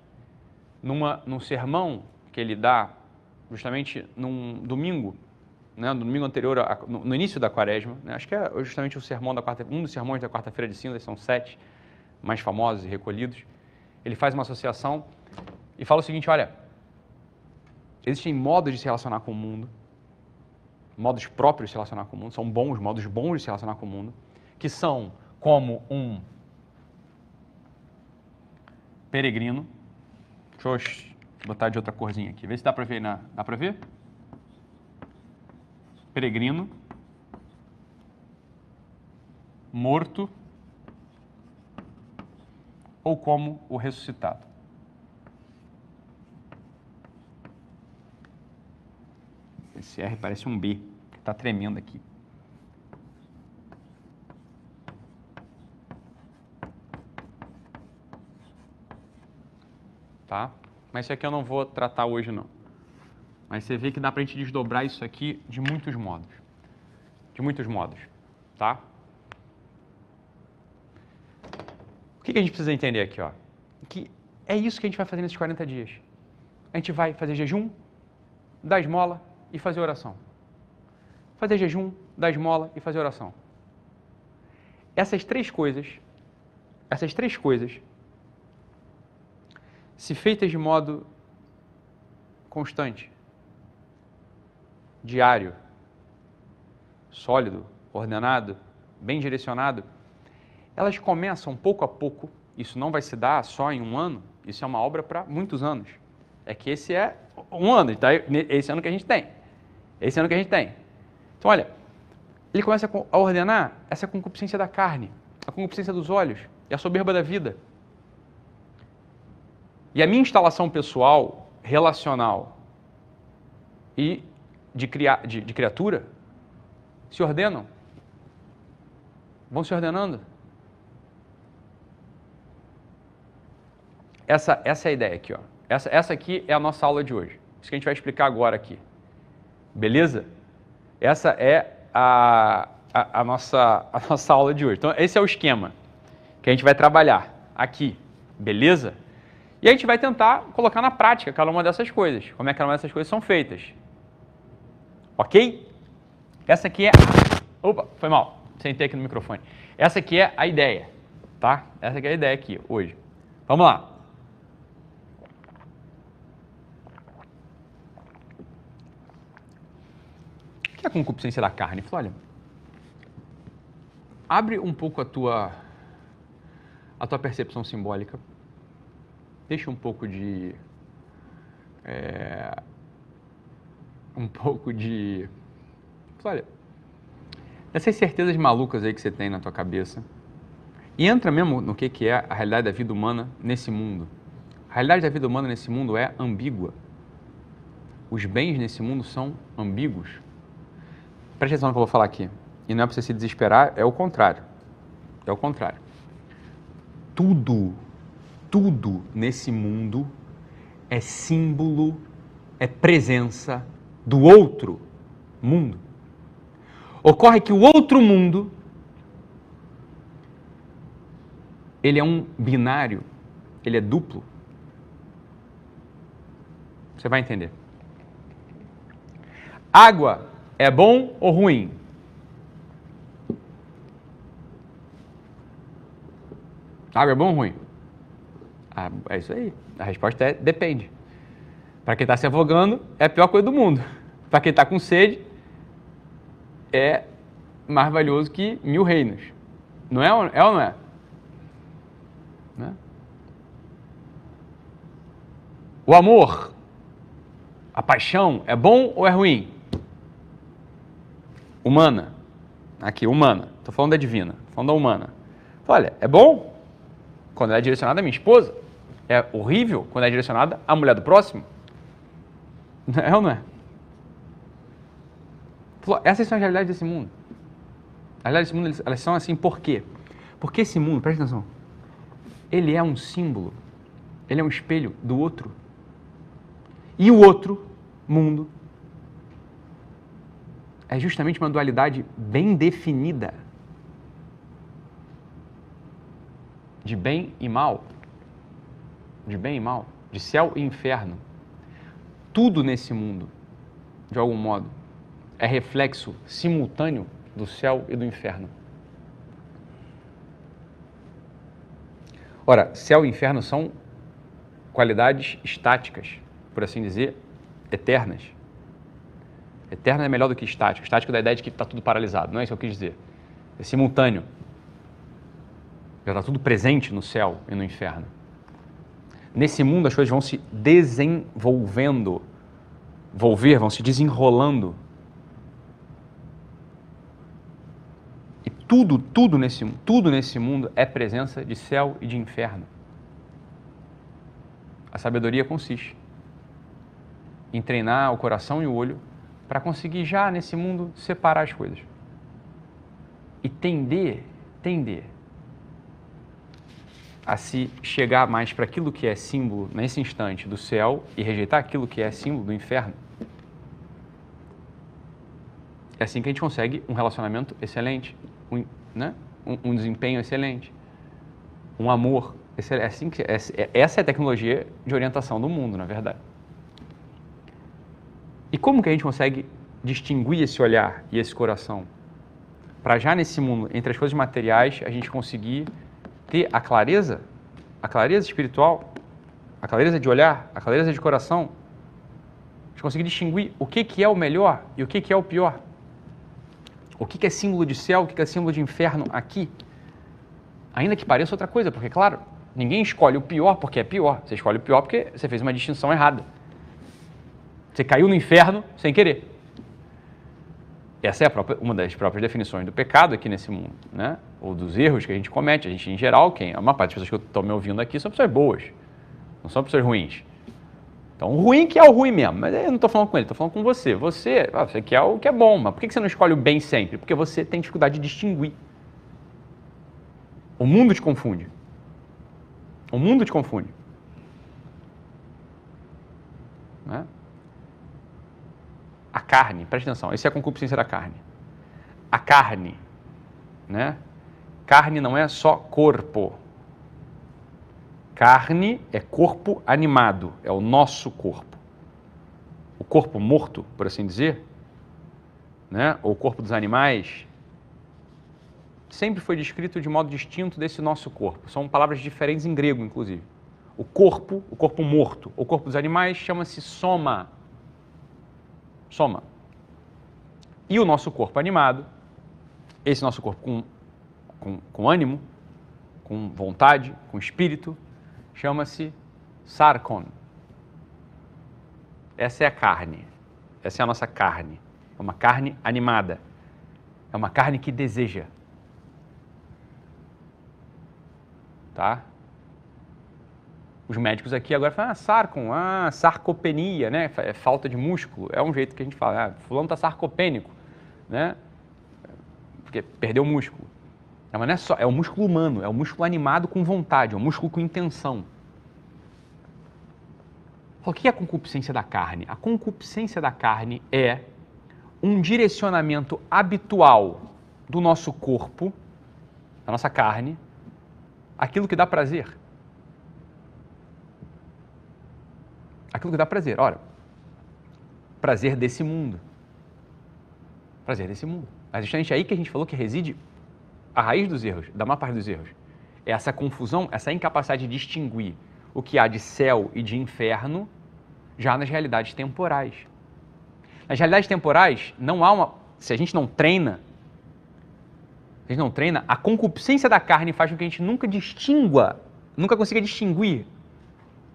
numa, num sermão que ele dá justamente num domingo, né, no domingo anterior, a, no, no, início da quaresma, né, acho que é justamente o sermão da quarta, um dos sermões da quarta-feira de cinzas, são sete mais famosos e recolhidos. Ele faz uma associação e fala o seguinte: olha, existem modos de se relacionar com o mundo, modos próprios de se relacionar com o mundo, são bons, modos bons de se relacionar com o mundo, que são como um peregrino. Deixa eu botar de outra corzinha aqui, vê se dá para ver. Na, dá para ver? Peregrino, morto ou como o ressuscitado. Esse R parece um B, que está tremendo aqui. Tá? Mas isso aqui eu não vou tratar hoje, não. Mas você vê que dá para a gente desdobrar isso aqui de muitos modos. De muitos modos, tá? O que, que a gente precisa entender aqui, ó? Que é isso que a gente vai fazer nesses 40 dias. A gente vai fazer jejum, dar esmola e fazer oração. Fazer jejum, dar esmola e fazer oração. Essas três coisas, essas três coisas, se feitas de modo constante, diário, sólido, ordenado, bem direcionado, elas começam pouco a pouco. Isso não vai se dar só em um ano, isso é uma obra para muitos anos. É que esse é um ano, tá? esse ano que a gente tem. Esse ano que a gente tem. Então, olha, ele começa a ordenar essa concupiscência da carne, a concupiscência dos olhos e a soberba da vida. E a minha instalação pessoal, relacional e de, cria, de, de criatura se ordenam. Vão se ordenando. Essa, essa é a ideia aqui. Ó. Essa, essa aqui é a nossa aula de hoje. Isso que a gente vai explicar agora aqui. Beleza? Essa é a, a, a, nossa, a nossa aula de hoje. Então, esse é o esquema que a gente vai trabalhar aqui. Beleza? E a gente vai tentar colocar na prática cada uma dessas coisas. Como é que cada uma dessas coisas são feitas. Ok? Essa aqui é. Opa, foi mal. Sentei aqui no microfone. Essa aqui é a ideia. Tá? Essa aqui é a ideia aqui hoje. Vamos lá. A concupiscência da carne? Falei, olha, abre um pouco a tua, a tua percepção simbólica. Deixa um pouco de. É, um pouco de. Olha, essas certezas malucas aí que você tem na tua cabeça. E entra mesmo no que, que é a realidade da vida humana nesse mundo. A realidade da vida humana nesse mundo é ambígua. Os bens nesse mundo são ambíguos. Preste atenção no que eu vou falar aqui. E não é para você se desesperar, é o contrário. É o contrário. Tudo, tudo nesse mundo é símbolo, é presença do outro mundo. Ocorre que o outro mundo ele é um binário, ele é duplo. Você vai entender. Água é bom ou ruim? Água é bom ou ruim? Ah, é isso aí. A resposta é depende. Para quem está se afogando, é a pior coisa do mundo. *laughs* Para quem está com sede, é mais valioso que mil reinos. Não é, é ou não é? Né? O amor, a paixão, é bom ou é ruim? Humana. Aqui, humana. Estou falando da divina, falando da humana. Olha, é bom quando ela é direcionada à minha esposa. É horrível quando é direcionada à mulher do próximo. É ou não é? Essas são as realidades desse mundo. As realidades desse mundo, elas são assim por quê? Porque esse mundo, presta atenção, ele é um símbolo, ele é um espelho do outro. E o outro mundo é justamente uma dualidade bem definida de bem e mal, de bem e mal, de céu e inferno. Tudo nesse mundo, de algum modo, é reflexo simultâneo do céu e do inferno. Ora, céu e inferno são qualidades estáticas, por assim dizer, eternas. Eterno é melhor do que estático. Estático dá a ideia de que está tudo paralisado, não é isso que eu quis dizer. É simultâneo. Já está tudo presente no céu e no inferno. Nesse mundo as coisas vão se desenvolvendo, volver, vão se desenrolando Tudo, tudo nesse, tudo nesse mundo é presença de céu e de inferno. A sabedoria consiste em treinar o coração e o olho para conseguir já nesse mundo separar as coisas. E tender, tender a se chegar mais para aquilo que é símbolo nesse instante do céu e rejeitar aquilo que é símbolo do inferno. É assim que a gente consegue um relacionamento excelente, um, né? um, um desempenho excelente, um amor. É assim que, é, essa é a tecnologia de orientação do mundo, na verdade. E como que a gente consegue distinguir esse olhar e esse coração? Para já nesse mundo, entre as coisas materiais, a gente conseguir ter a clareza, a clareza espiritual, a clareza de olhar, a clareza de coração, a gente conseguir distinguir o que, que é o melhor e o que, que é o pior. O que, que é símbolo de céu, o que, que é símbolo de inferno aqui. Ainda que pareça outra coisa, porque, claro, ninguém escolhe o pior porque é pior. Você escolhe o pior porque você fez uma distinção errada. Você caiu no inferno sem querer. Essa é própria, uma das próprias definições do pecado aqui nesse mundo, né? Ou dos erros que a gente comete. A gente, em geral, quem, a maior parte das pessoas que estão me ouvindo aqui são pessoas boas, não são pessoas ruins. Então, o ruim que é o ruim mesmo, mas eu não estou falando com ele, estou falando com você. Você, ah, você quer o que é bom, mas por que você não escolhe o bem sempre? Porque você tem dificuldade de distinguir. O mundo te confunde. O mundo te confunde. Né? A carne, preste atenção, essa é a concupiscência da carne. A carne, né? Carne não é só corpo. Carne é corpo animado, é o nosso corpo. O corpo morto, por assim dizer, né? ou o corpo dos animais, sempre foi descrito de modo distinto desse nosso corpo. São palavras diferentes em grego, inclusive. O corpo, o corpo morto, o corpo dos animais chama-se soma soma. E o nosso corpo animado, esse nosso corpo com, com, com ânimo, com vontade, com espírito, chama-se sarkon. Essa é a carne. Essa é a nossa carne. É uma carne animada. É uma carne que deseja. Tá? Os médicos aqui agora falam, ah, sarcom, ah, sarcopenia, né? É falta de músculo. É um jeito que a gente fala, ah, fulano está sarcopênico, né? Porque perdeu o músculo. Mas não é só, é o músculo humano, é o músculo animado com vontade, é o músculo com intenção. O que é a concupiscência da carne? A concupiscência da carne é um direcionamento habitual do nosso corpo, da nossa carne, aquilo que dá prazer. Aquilo que dá prazer. Ora, prazer desse mundo. Prazer desse mundo. É justamente aí que a gente falou que reside a raiz dos erros, da maior parte dos erros. É essa confusão, essa incapacidade de distinguir o que há de céu e de inferno já nas realidades temporais. Nas realidades temporais, não há uma. Se a gente não treina, a gente não treina, a concupiscência da carne faz com que a gente nunca distingua, nunca consiga distinguir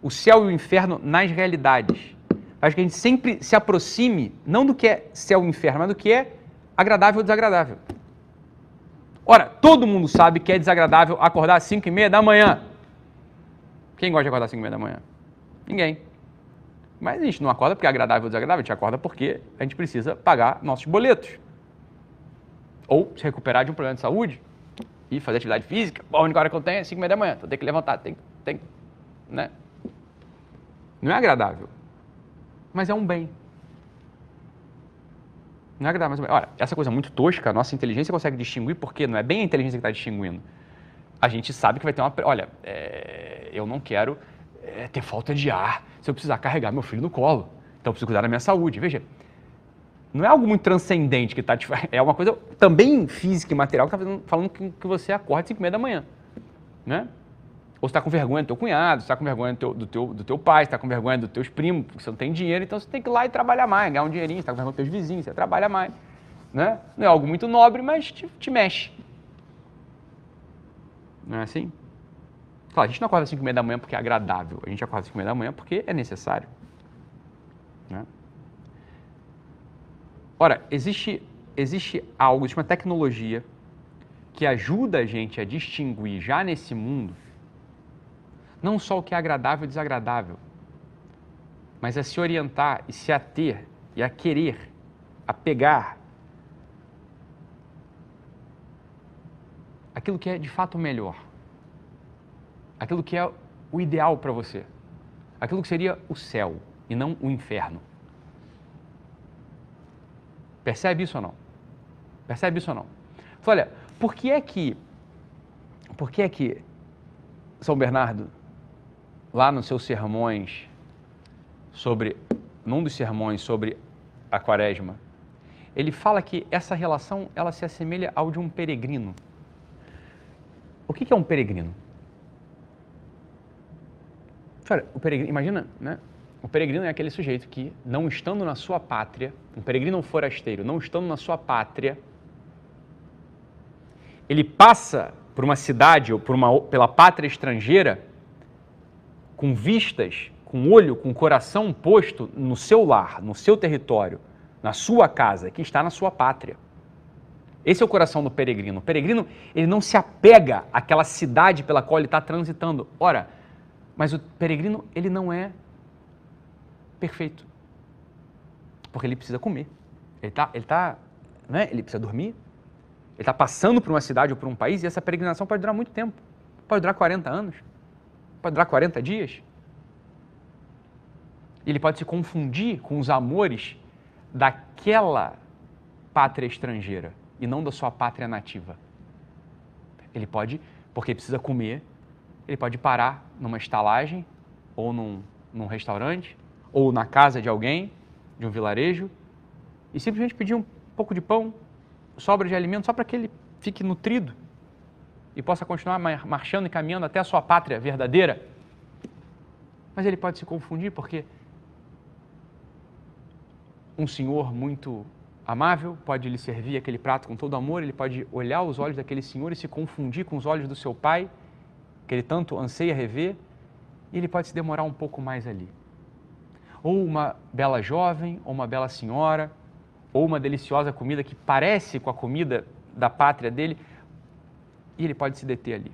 o céu e o inferno nas realidades. Faz que a gente sempre se aproxime, não do que é céu e inferno, mas do que é agradável ou desagradável. Ora, todo mundo sabe que é desagradável acordar às 5 e meia da manhã. Quem gosta de acordar às 5 e meia da manhã? Ninguém. Mas a gente não acorda porque é agradável ou desagradável, a gente acorda porque a gente precisa pagar nossos boletos. Ou se recuperar de um problema de saúde e fazer atividade física. Bom, a única hora que eu tenho é 5 e meia da manhã, então tem que levantar, tem, tem, né? Não é agradável, mas é um bem. Não é agradável, mas é um bem. Olha, essa coisa muito tosca, a nossa inteligência consegue distinguir porque não é bem a inteligência que está distinguindo. A gente sabe que vai ter uma. Olha, é, eu não quero é, ter falta de ar se eu precisar carregar meu filho no colo. Então eu preciso cuidar da minha saúde. Veja, não é algo muito transcendente que está. *laughs* É uma coisa também física e material que está falando que, que você acorda às 5 e meia da manhã. Né? Ou você está com vergonha do teu cunhado, você está com vergonha do teu, do teu, do teu pai, você está com vergonha dos teus primos, porque você não tem dinheiro, então você tem que ir lá e trabalhar mais, ganhar um dinheirinho, você está com vergonha dos teus vizinhos, você trabalha mais. Né? Não é algo muito nobre, mas te, te mexe. Não é assim? Claro, a gente não acorda às 5 e meia da manhã porque é agradável, a gente acorda às 5 e meia da manhã porque é necessário. Né? Ora, existe, existe algo, existe uma tecnologia que ajuda a gente a distinguir já nesse mundo não só o que é agradável e desagradável, mas a se orientar e se ater e a querer, a pegar aquilo que é de fato melhor, aquilo que é o ideal para você, aquilo que seria o céu e não o inferno. Percebe isso ou não? Percebe isso ou não? Olha, por que é que, por que é que São Bernardo lá nos seus sermões sobre, num dos sermões sobre a quaresma, ele fala que essa relação ela se assemelha ao de um peregrino. O que é um peregrino? Cara, o peregrino, imagina, né? O peregrino é aquele sujeito que, não estando na sua pátria, um peregrino um forasteiro, não estando na sua pátria, ele passa por uma cidade ou por uma, pela pátria estrangeira com vistas, com olho, com coração posto no seu lar, no seu território, na sua casa, que está na sua pátria. Esse é o coração do peregrino. O peregrino, ele não se apega àquela cidade pela qual ele está transitando. Ora, mas o peregrino, ele não é perfeito. Porque ele precisa comer. Ele está, ele tá, né? ele precisa dormir. Ele está passando por uma cidade ou por um país e essa peregrinação pode durar muito tempo. Pode durar 40 anos. Pode durar 40 dias. Ele pode se confundir com os amores daquela pátria estrangeira e não da sua pátria nativa. Ele pode, porque precisa comer, ele pode parar numa estalagem ou num, num restaurante ou na casa de alguém, de um vilarejo, e simplesmente pedir um pouco de pão, sobra de alimento, só para que ele fique nutrido e possa continuar marchando e caminhando até a sua pátria verdadeira. Mas ele pode se confundir porque um senhor muito amável pode lhe servir aquele prato com todo amor, ele pode olhar os olhos daquele senhor e se confundir com os olhos do seu pai, que ele tanto anseia rever, e ele pode se demorar um pouco mais ali. Ou uma bela jovem, ou uma bela senhora, ou uma deliciosa comida que parece com a comida da pátria dele, e ele pode se deter ali.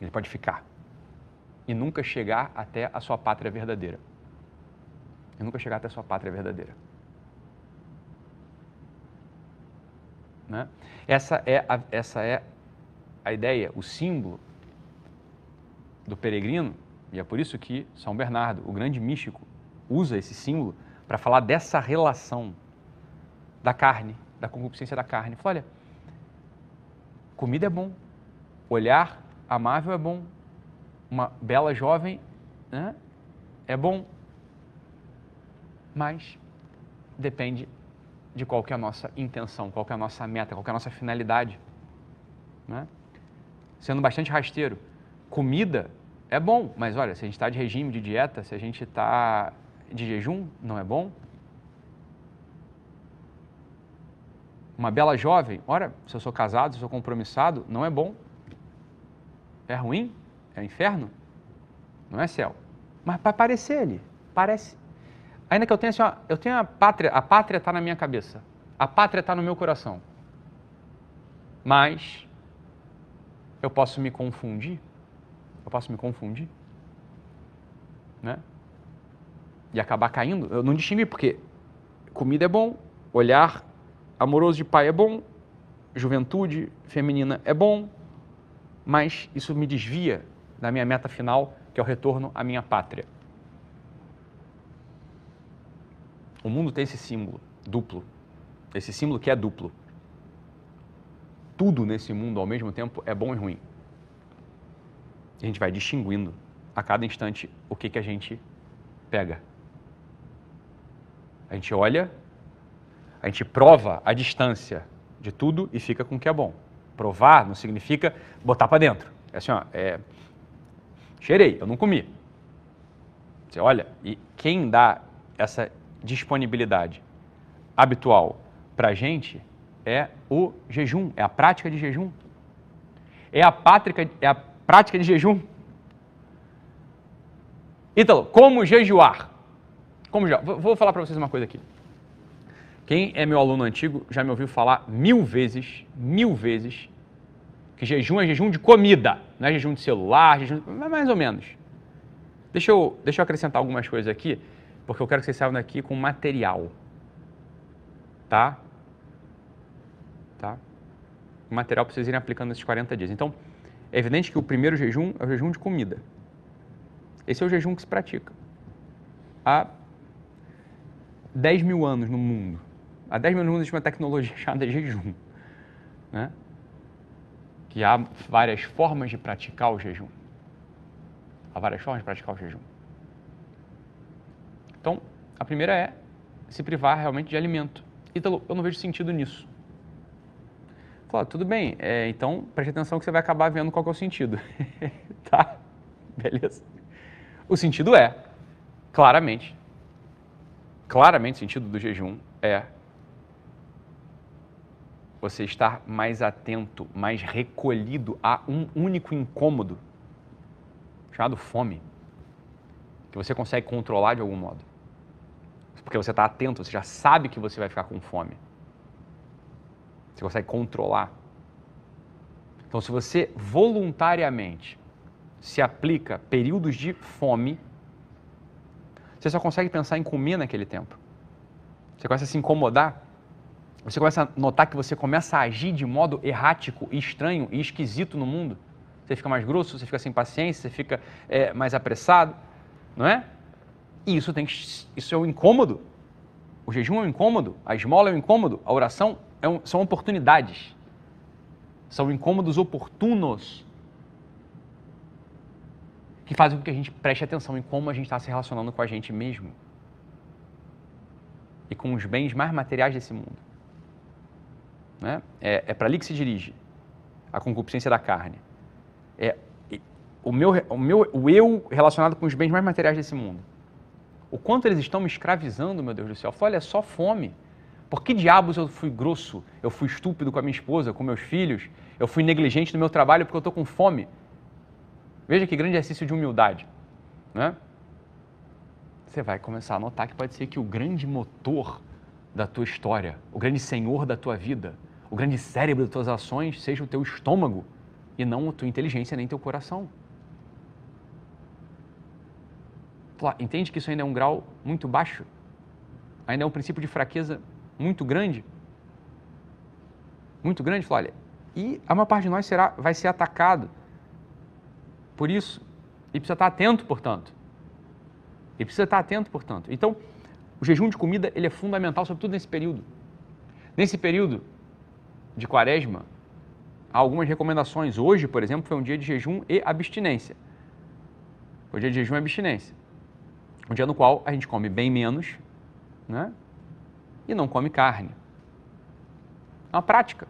Ele pode ficar e nunca chegar até a sua pátria verdadeira e nunca chegar até a sua pátria verdadeira. Né? Essa, é a, essa é a ideia, o símbolo do peregrino, e é por isso que São Bernardo, o grande místico, usa esse símbolo para falar dessa relação da carne, da concupiscência da carne. Fala, olha, comida é bom, olhar amável é bom, uma bela jovem né, é bom, mas depende de qual que é a nossa intenção, qual que é a nossa meta, qual que é a nossa finalidade. Né? Sendo bastante rasteiro, comida é bom, mas olha, se a gente está de regime, de dieta, se a gente está de jejum, não é bom. Uma bela jovem, ora, se eu sou casado, se eu sou compromissado, não é bom. É ruim? É inferno? Não é céu. Mas para parecer ali, parece. Ainda que eu tenha assim, ó, eu tenho a pátria, a pátria está na minha cabeça, a pátria está no meu coração. Mas eu posso me confundir, eu posso me confundir, né? E acabar caindo. Eu não distingui, porque comida é bom, olhar amoroso de pai é bom, juventude feminina é bom, mas isso me desvia da minha meta final, que é o retorno à minha pátria. O mundo tem esse símbolo duplo, esse símbolo que é duplo. Tudo nesse mundo ao mesmo tempo é bom e ruim. A gente vai distinguindo a cada instante o que, que a gente pega. A gente olha, a gente prova a distância de tudo e fica com o que é bom. Provar não significa botar para dentro. É assim, ó, é, cheirei, eu não comi. Você olha, e quem dá essa disponibilidade habitual para a gente é o jejum, é a prática de jejum. É a, pátrica, é a prática de jejum. Ítalo, como jejuar? Como já? Vou falar para vocês uma coisa aqui. Quem é meu aluno antigo já me ouviu falar mil vezes, mil vezes, que jejum é jejum de comida, não é jejum de celular, jejum, mais ou menos. Deixa eu, deixa eu acrescentar algumas coisas aqui porque eu quero que vocês saiam daqui com material. Tá? Tá? material para vocês irem aplicando nesses 40 dias. Então, é evidente que o primeiro jejum é o jejum de comida. Esse é o jejum que se pratica. Há 10 mil anos no mundo. Há 10 mil anos existe uma tecnologia *laughs* chamada jejum. Né? Que há várias formas de praticar o jejum. Há várias formas de praticar o jejum. Então, a primeira é se privar realmente de alimento. Ítalo, eu não vejo sentido nisso. Fala, tudo bem, é, então preste atenção que você vai acabar vendo qual é o sentido. *laughs* tá? Beleza. O sentido é, claramente, claramente o sentido do jejum é você estar mais atento, mais recolhido a um único incômodo chamado fome, que você consegue controlar de algum modo. Porque você está atento, você já sabe que você vai ficar com fome. Você consegue controlar. Então, se você voluntariamente se aplica períodos de fome, você só consegue pensar em comer naquele tempo. Você começa a se incomodar. Você começa a notar que você começa a agir de modo errático, estranho e esquisito no mundo. Você fica mais grosso, você fica sem paciência, você fica é, mais apressado, não é? E isso tem isso é um incômodo. O jejum é um incômodo, a esmola é um incômodo, a oração é um, são oportunidades. São incômodos oportunos que fazem com que a gente preste atenção em como a gente está se relacionando com a gente mesmo e com os bens mais materiais desse mundo. Né? É, é para ali que se dirige a concupiscência da carne. É o meu, o meu o eu relacionado com os bens mais materiais desse mundo. O quanto eles estão me escravizando, meu Deus do céu. Olha, é só fome. Por que diabos eu fui grosso, eu fui estúpido com a minha esposa, com meus filhos, eu fui negligente no meu trabalho porque eu estou com fome? Veja que grande exercício de humildade. Né? Você vai começar a notar que pode ser que o grande motor da tua história, o grande senhor da tua vida, o grande cérebro das tuas ações seja o teu estômago e não a tua inteligência nem teu coração. Entende que isso ainda é um grau muito baixo? Ainda é um princípio de fraqueza muito grande? Muito grande, Flávia. E a maior parte de nós será, vai ser atacado por isso. E precisa estar atento, portanto. E precisa estar atento, portanto. Então, o jejum de comida ele é fundamental, sobretudo nesse período. Nesse período de quaresma, há algumas recomendações. Hoje, por exemplo, foi um dia de jejum e abstinência. Foi um dia de jejum e abstinência. Um dia no qual a gente come bem menos, né? E não come carne. É uma prática.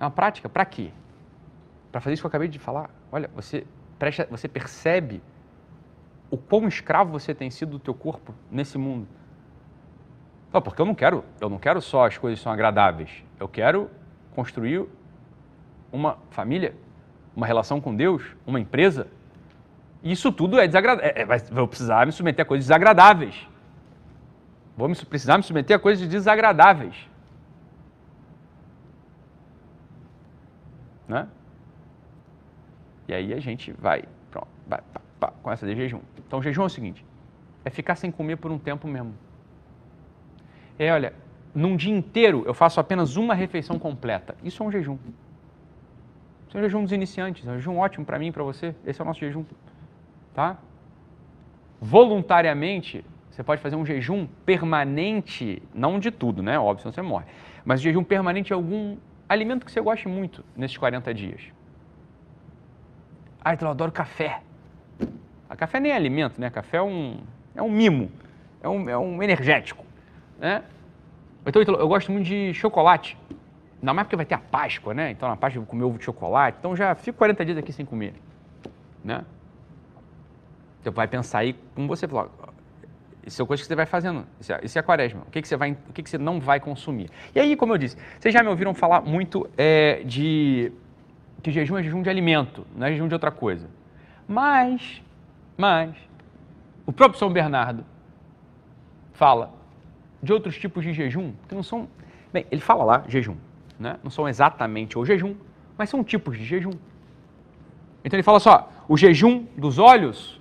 É uma prática para quê? Para fazer isso que eu acabei de falar. Olha, você, presta, você percebe o quão escravo você tem sido do teu corpo nesse mundo. Porque eu não quero, eu não quero só as coisas que são agradáveis. Eu quero construir uma família, uma relação com Deus, uma empresa. E isso tudo é desagradável. É, é, vou precisar me submeter a coisas desagradáveis. Vou me, precisar me submeter a coisas desagradáveis. Né? E aí a gente vai, pronto, vai, pá, pá, começa de jejum. Então jejum é o seguinte, é ficar sem comer por um tempo mesmo. É, olha, num dia inteiro eu faço apenas uma refeição completa. Isso é um jejum. Isso é um jejum dos iniciantes, é um jejum ótimo para mim e para você. Esse é o nosso jejum. Tá? Voluntariamente, você pode fazer um jejum permanente, não de tudo, né? Óbvio, senão você morre. Mas jejum permanente é algum alimento que você goste muito nesses 40 dias. Ah, então eu adoro café. A café nem é alimento, né? Café é um, é um mimo, é um, é um energético. Né? Então, eu gosto muito de chocolate. Não mais porque vai ter a Páscoa, né? Então na Páscoa eu vou comer ovo de chocolate. Então já fico 40 dias aqui sem comer. Né? Então vai pensar aí como você falou. Isso é coisa que você vai fazendo. Isso é, isso é quaresma. O que, que, você vai, o que, que você não vai consumir? E aí, como eu disse, vocês já me ouviram falar muito é, de que jejum é jejum de alimento, não é jejum de outra coisa. Mas, mas, o próprio São Bernardo fala de outros tipos de jejum que não são. Bem, ele fala lá jejum, né? não são exatamente o jejum, mas são tipos de jejum. Então ele fala só: o jejum dos olhos.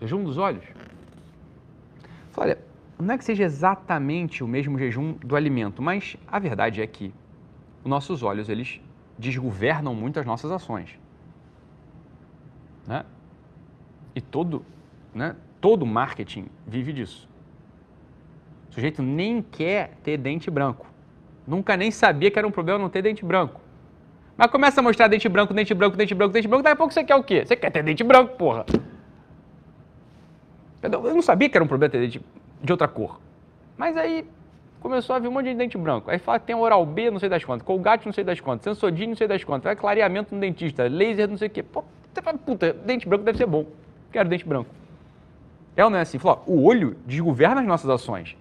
Jejum dos olhos. Olha, não é que seja exatamente o mesmo jejum do alimento, mas a verdade é que os nossos olhos eles desgovernam muito as nossas ações. Né? E todo, né, todo marketing vive disso. O sujeito nem quer ter dente branco. Nunca nem sabia que era um problema não ter dente branco. Mas começa a mostrar dente branco, dente branco, dente branco, dente branco, daqui a pouco você quer o quê? Você quer ter dente branco, porra. Eu não sabia que era um problema ter dente de outra cor. Mas aí começou a vir um monte de dente branco. Aí fala que tem oral B, não sei das quantas, colgate, não sei das quantas, sensodine, não sei das quantas, vai clareamento no dentista, laser, não sei o quê. Pô, puta, dente branco deve ser bom. Quero dente branco. É ou não é assim? Falou, ó, o olho desgoverna as nossas ações.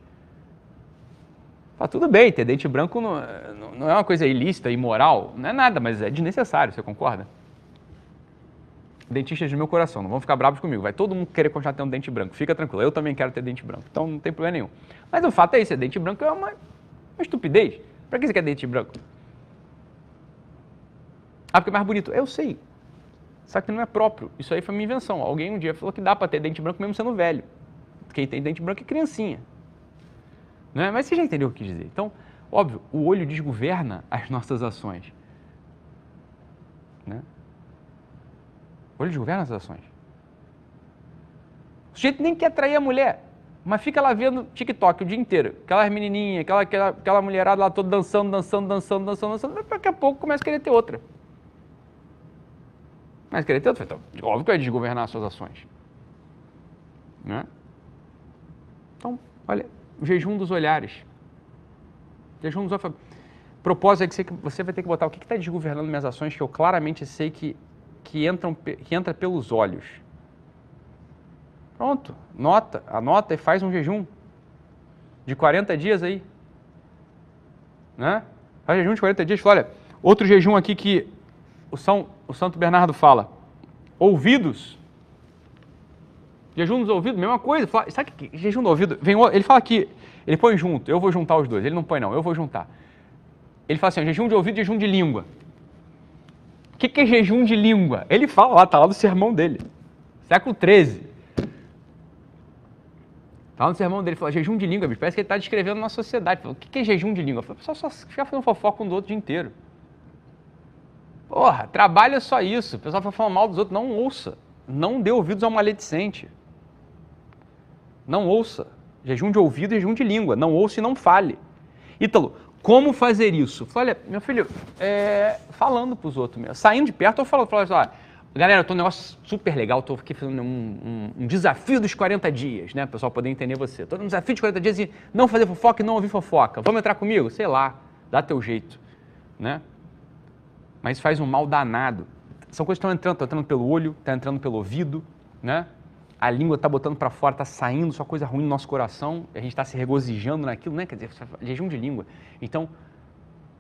Fala, tudo bem, ter dente branco não, não é uma coisa ilícita, imoral, não é nada, mas é desnecessário, você concorda? Dentistas do meu coração, não vão ficar bravos comigo. Vai todo mundo querer continuar tendo dente branco. Fica tranquilo, eu também quero ter dente branco. Então não tem problema nenhum. Mas o fato é esse, dente branco é uma, uma estupidez. Para que você quer dente branco? Ah, porque é mais bonito. Eu sei. Só que não é próprio. Isso aí foi minha invenção. Alguém um dia falou que dá para ter dente branco mesmo sendo velho. Quem tem dente branco é criancinha. Não é? Mas você já entendeu o que dizer. Então, óbvio, o olho desgoverna as nossas ações. Né? O olho desgoverna as ações. O sujeito nem quer atrair a mulher, mas fica lá vendo TikTok o dia inteiro. Aquelas menininhas, aquela, aquela, aquela mulherada lá toda dançando, dançando, dançando, dançando, dançando. Daqui a pouco começa a querer ter outra. Mas querer ter outra. Então, óbvio que vai desgovernar as suas ações. Né? Então, olha, o jejum dos olhares. O jejum dos olhares. Propósito é que você vai ter que botar o que está desgovernando minhas ações, que eu claramente sei que que, entram, que entra pelos olhos. Pronto, nota, anota e faz um jejum de 40 dias aí. Né? Faz jejum de 40 dias. Olha, outro jejum aqui que o, São, o Santo Bernardo fala. Ouvidos. Jejum dos ouvidos, mesma coisa. Fala, sabe que jejum do ouvido? Vem, ele fala aqui, ele põe junto, eu vou juntar os dois. Ele não põe não, eu vou juntar. Ele fala assim, jejum de ouvido e jejum de língua. O que, que, é jejum de língua? Ele fala lá, está lá no sermão dele. Século XIII. Está lá no sermão dele, fala jejum de língua, bicho. Parece que ele está descrevendo na sociedade. Fala, o que, que, é jejum de língua? O pessoal só fica fazendo fofoca um do outro o dia inteiro. Porra, trabalha só isso. O pessoal fica falando mal dos outros. Não ouça. Não dê ouvidos ao maledicente. Não ouça. Jejum de ouvido e jejum de língua. Não ouça e não fale. Ítalo, como fazer isso? Falei, olha, meu filho, é, falando para os outros mesmo. Saindo de perto, eu falo, falo assim, olha, galera, eu tô um negócio super legal, estou aqui fazendo um, um, um, desafio dos 40 dias, né? Pessoal poder entender você. Estou num desafio de 40 dias e não fazer fofoca e não ouvir fofoca. Vamos entrar comigo? Sei lá, dá teu jeito, né? Mas faz um mal danado. São coisas que estão entrando, estão entrando pelo olho, estão tá entrando pelo ouvido, né? A língua está botando para fora, está saindo só coisa ruim no nosso coração, a gente está se regozijando naquilo, né? Quer dizer, jejum de língua. Então,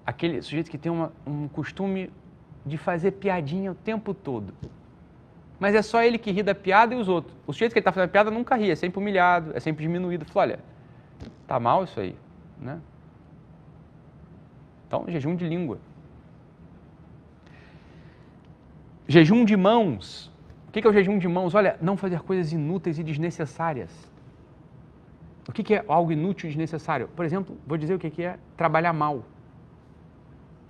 aquele sujeito que tem uma, um costume de fazer piadinha o tempo todo. Mas é só ele que ri da piada e os outros. O sujeito que está fazendo piada nunca ri, é sempre humilhado, é sempre diminuído. Fala, olha, tá mal isso aí, né? Então, jejum de língua. Jejum de mãos. O que é o jejum de mãos? Olha, não fazer coisas inúteis e desnecessárias. O que é algo inútil e desnecessário? Por exemplo, vou dizer o que é trabalhar mal.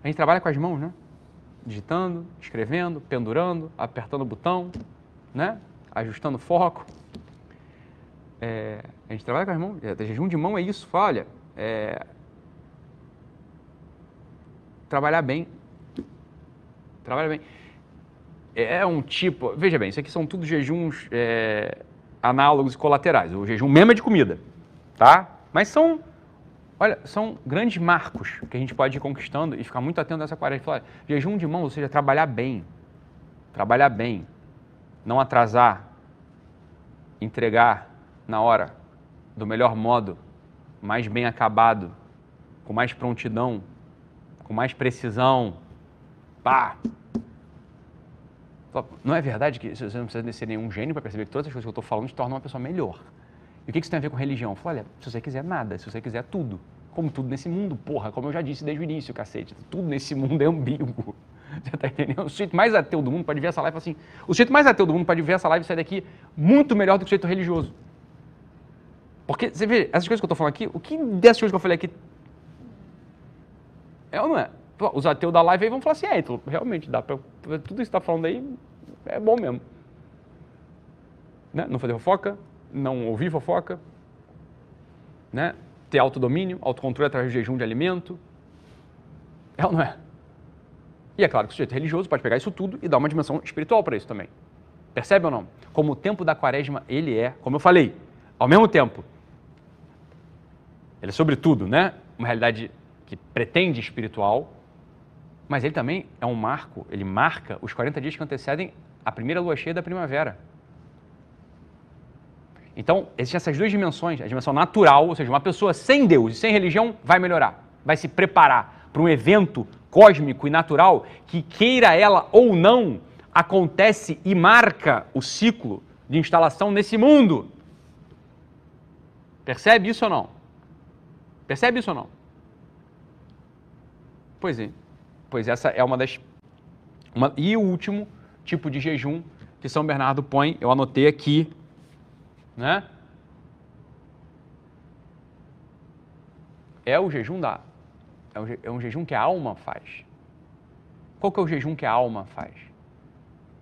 A gente trabalha com as mãos, né? Digitando, escrevendo, pendurando, apertando o botão, né? Ajustando o foco. É, a gente trabalha com as mãos. É, jejum de mão é isso. Olha, é, trabalhar bem. Trabalha bem é um tipo. Veja bem, isso aqui são tudo jejuns é, análogos e colaterais. O jejum mesmo é de comida, tá? Mas são, olha, são grandes marcos que a gente pode ir conquistando e ficar muito atento nessa quaresma. Falar, jejum de mão, ou seja, trabalhar bem. Trabalhar bem. Não atrasar. Entregar na hora, do melhor modo, mais bem acabado, com mais prontidão, com mais precisão. Pá! Não é verdade que você não precisa ser nenhum gênio para perceber que todas as coisas que eu estou falando te tornam uma pessoa melhor. E o que isso tem a ver com religião? Eu olha, se você quiser nada, se você quiser tudo. Como tudo nesse mundo, porra, como eu já disse desde o início, cacete. Tudo nesse mundo é ambíguo. *laughs* Você tá entendendo? O sujeito mais ateu do mundo pode ver essa live assim: o sujeito mais ateu do mundo pode ver essa live sair daqui muito melhor do que o sujeito religioso. Porque, você vê, essas coisas que eu estou falando aqui, o que dessas coisas que eu falei aqui é ou não é? Os ateus da live aí vão falar assim, é, realmente, dá pra, tudo isso que está falando aí é bom mesmo. Né? Não fazer fofoca, não ouvir fofoca, né? ter autodomínio, autocontrole através de jejum de alimento. É ou não é? E é claro que o sujeito religioso pode pegar isso tudo e dar uma dimensão espiritual para isso também. Percebe ou não? Como o tempo da quaresma, ele é, como eu falei, ao mesmo tempo, ele é sobretudo, né? Uma realidade que pretende espiritual, mas ele também é um marco, ele marca os 40 dias que antecedem a primeira lua cheia da primavera. Então, existem essas duas dimensões, a dimensão natural, ou seja, uma pessoa sem Deus e sem religião vai melhorar, vai se preparar para um evento cósmico e natural que, queira ela ou não, acontece e marca o ciclo de instalação nesse mundo. Percebe isso ou não? Percebe isso ou não? Pois é. Pois essa é uma das. Uma, e o último tipo de jejum que São Bernardo põe, eu anotei aqui, né? É o jejum da. É é um jejum que a alma faz. Qual que é o jejum que a alma faz?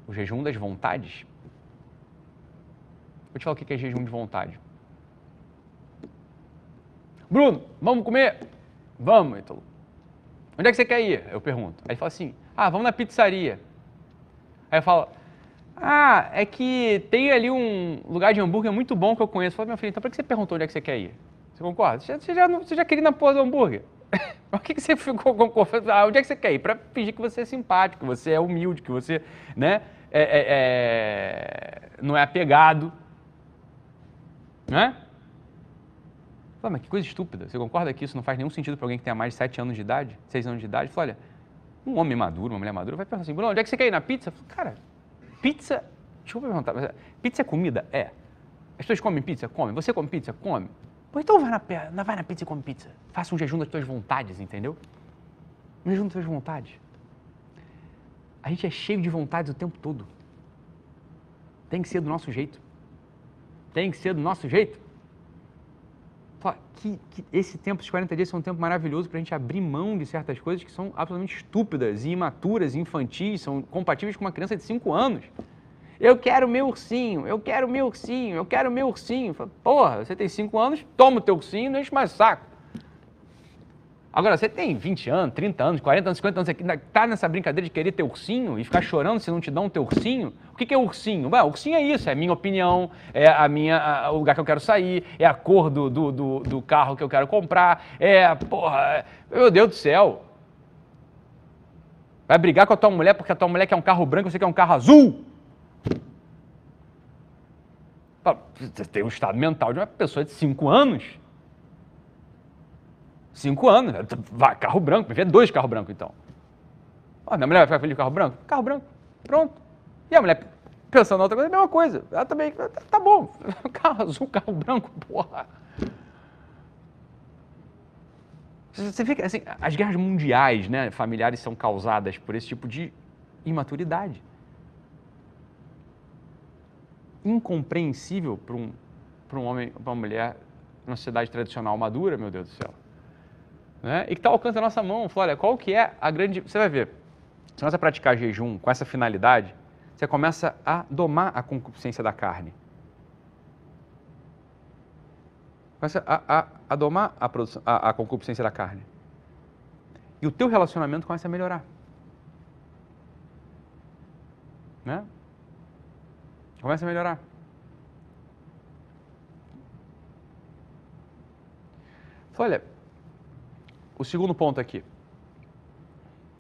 O jejum das vontades. Vou te falar o que é jejum de vontade. Bruno, vamos comer? Vamos, então. Onde é que você quer ir? Eu pergunto. Aí ele fala assim: Ah, vamos na pizzaria. Aí eu falo: Ah, é que tem ali um lugar de hambúrguer muito bom que eu conheço. Eu falo, meu filho, então por que você perguntou onde é que você quer ir? Você concorda? Você já, você já, você já queria ir na porra do hambúrguer? *laughs* Por que, que você ficou confuso? Ah, onde é que você quer ir? Para fingir que você é simpático, que você é humilde, que você né, é, é, é, não é apegado. Né? Fala, mas que coisa estúpida. Você concorda que isso não faz nenhum sentido para alguém que tenha mais de 7 anos de idade, 6 anos de idade? Fala, olha, um homem maduro, uma mulher madura, vai pensar assim, Bruno, onde é que você quer ir na pizza? Falo, cara, pizza. Deixa eu perguntar, pizza é comida? É. As pessoas comem pizza? Comem. Você come pizza? Come. Pô, então vai na, vai na pizza e come pizza. Faça um jejum das tuas vontades, entendeu? Um jejum das tuas vontades. A gente é cheio de vontades o tempo todo. Tem que ser do nosso jeito. Tem que ser do nosso jeito que, que esse tempo, esses 40 dias, são um tempo maravilhoso para a gente abrir mão de certas coisas que são absolutamente estúpidas e imaturas, infantis, são compatíveis com uma criança de 5 anos. Eu quero meu ursinho, eu quero meu ursinho, eu quero meu ursinho. Porra, você tem 5 anos, toma o teu ursinho não enche mais saco. Agora, você tem 20 anos, 30 anos, 40 anos, 50 anos, você está nessa brincadeira de querer ter ursinho e ficar chorando se não te dão um teu ursinho? O que, que é ursinho? Ué, ursinho é isso, é a minha opinião, é a minha, a, o lugar que eu quero sair, é a cor do, do, do, do carro que eu quero comprar, é, porra, meu Deus do céu. Vai brigar com a tua mulher porque a tua mulher quer um carro branco e você quer um carro azul? Você tem um estado mental de uma pessoa de 5 anos. Cinco anos. Vai, carro branco. Me dois carros brancos, então. Ah, minha mulher vai ficar feliz de carro branco? Carro branco. Pronto. E a mulher pensando na outra coisa, é a mesma coisa. Ela também, tá, bom. *laughs* Carro azul, carro branco, porra. Você que assim, as guerras mundiais, né, familiares são causadas por esse tipo de imaturidade. Incompreensível para um, para um homem, para uma mulher numa sociedade tradicional madura, meu Deus do céu né? e que está ao alcance da nossa mão. Fala, olha, qual que é a grande... Você vai ver, se você praticar jejum com essa finalidade, você começa a domar a concupiscência da carne. Começa a, a, a domar a, a, a concupiscência da carne. E o teu relacionamento começa a melhorar. Né? Começa a melhorar. Olha, o segundo ponto aqui.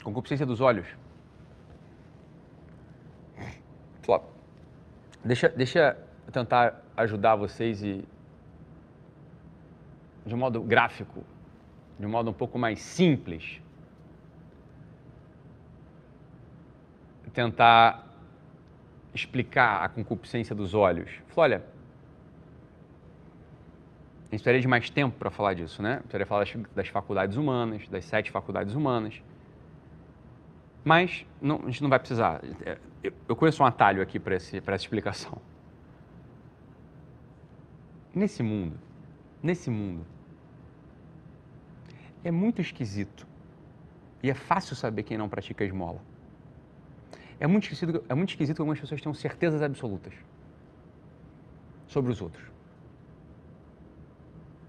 Concupiscência dos olhos. Deixa, deixa eu tentar ajudar vocês e de um modo gráfico, de um modo um pouco mais simples, tentar explicar a concupiscência dos olhos. Olha, a gente precisaria de mais tempo para falar disso, né? Precisaria falar das, das, faculdades humanas, das sete faculdades humanas. Mas não, a gente não vai precisar. É, eu, eu conheço um atalho aqui para essa explicação. Nesse mundo, nesse mundo, é muito esquisito e é fácil saber quem não pratica esmola. É muito esquisito, é muito esquisito que algumas pessoas tenham certezas absolutas sobre os outros.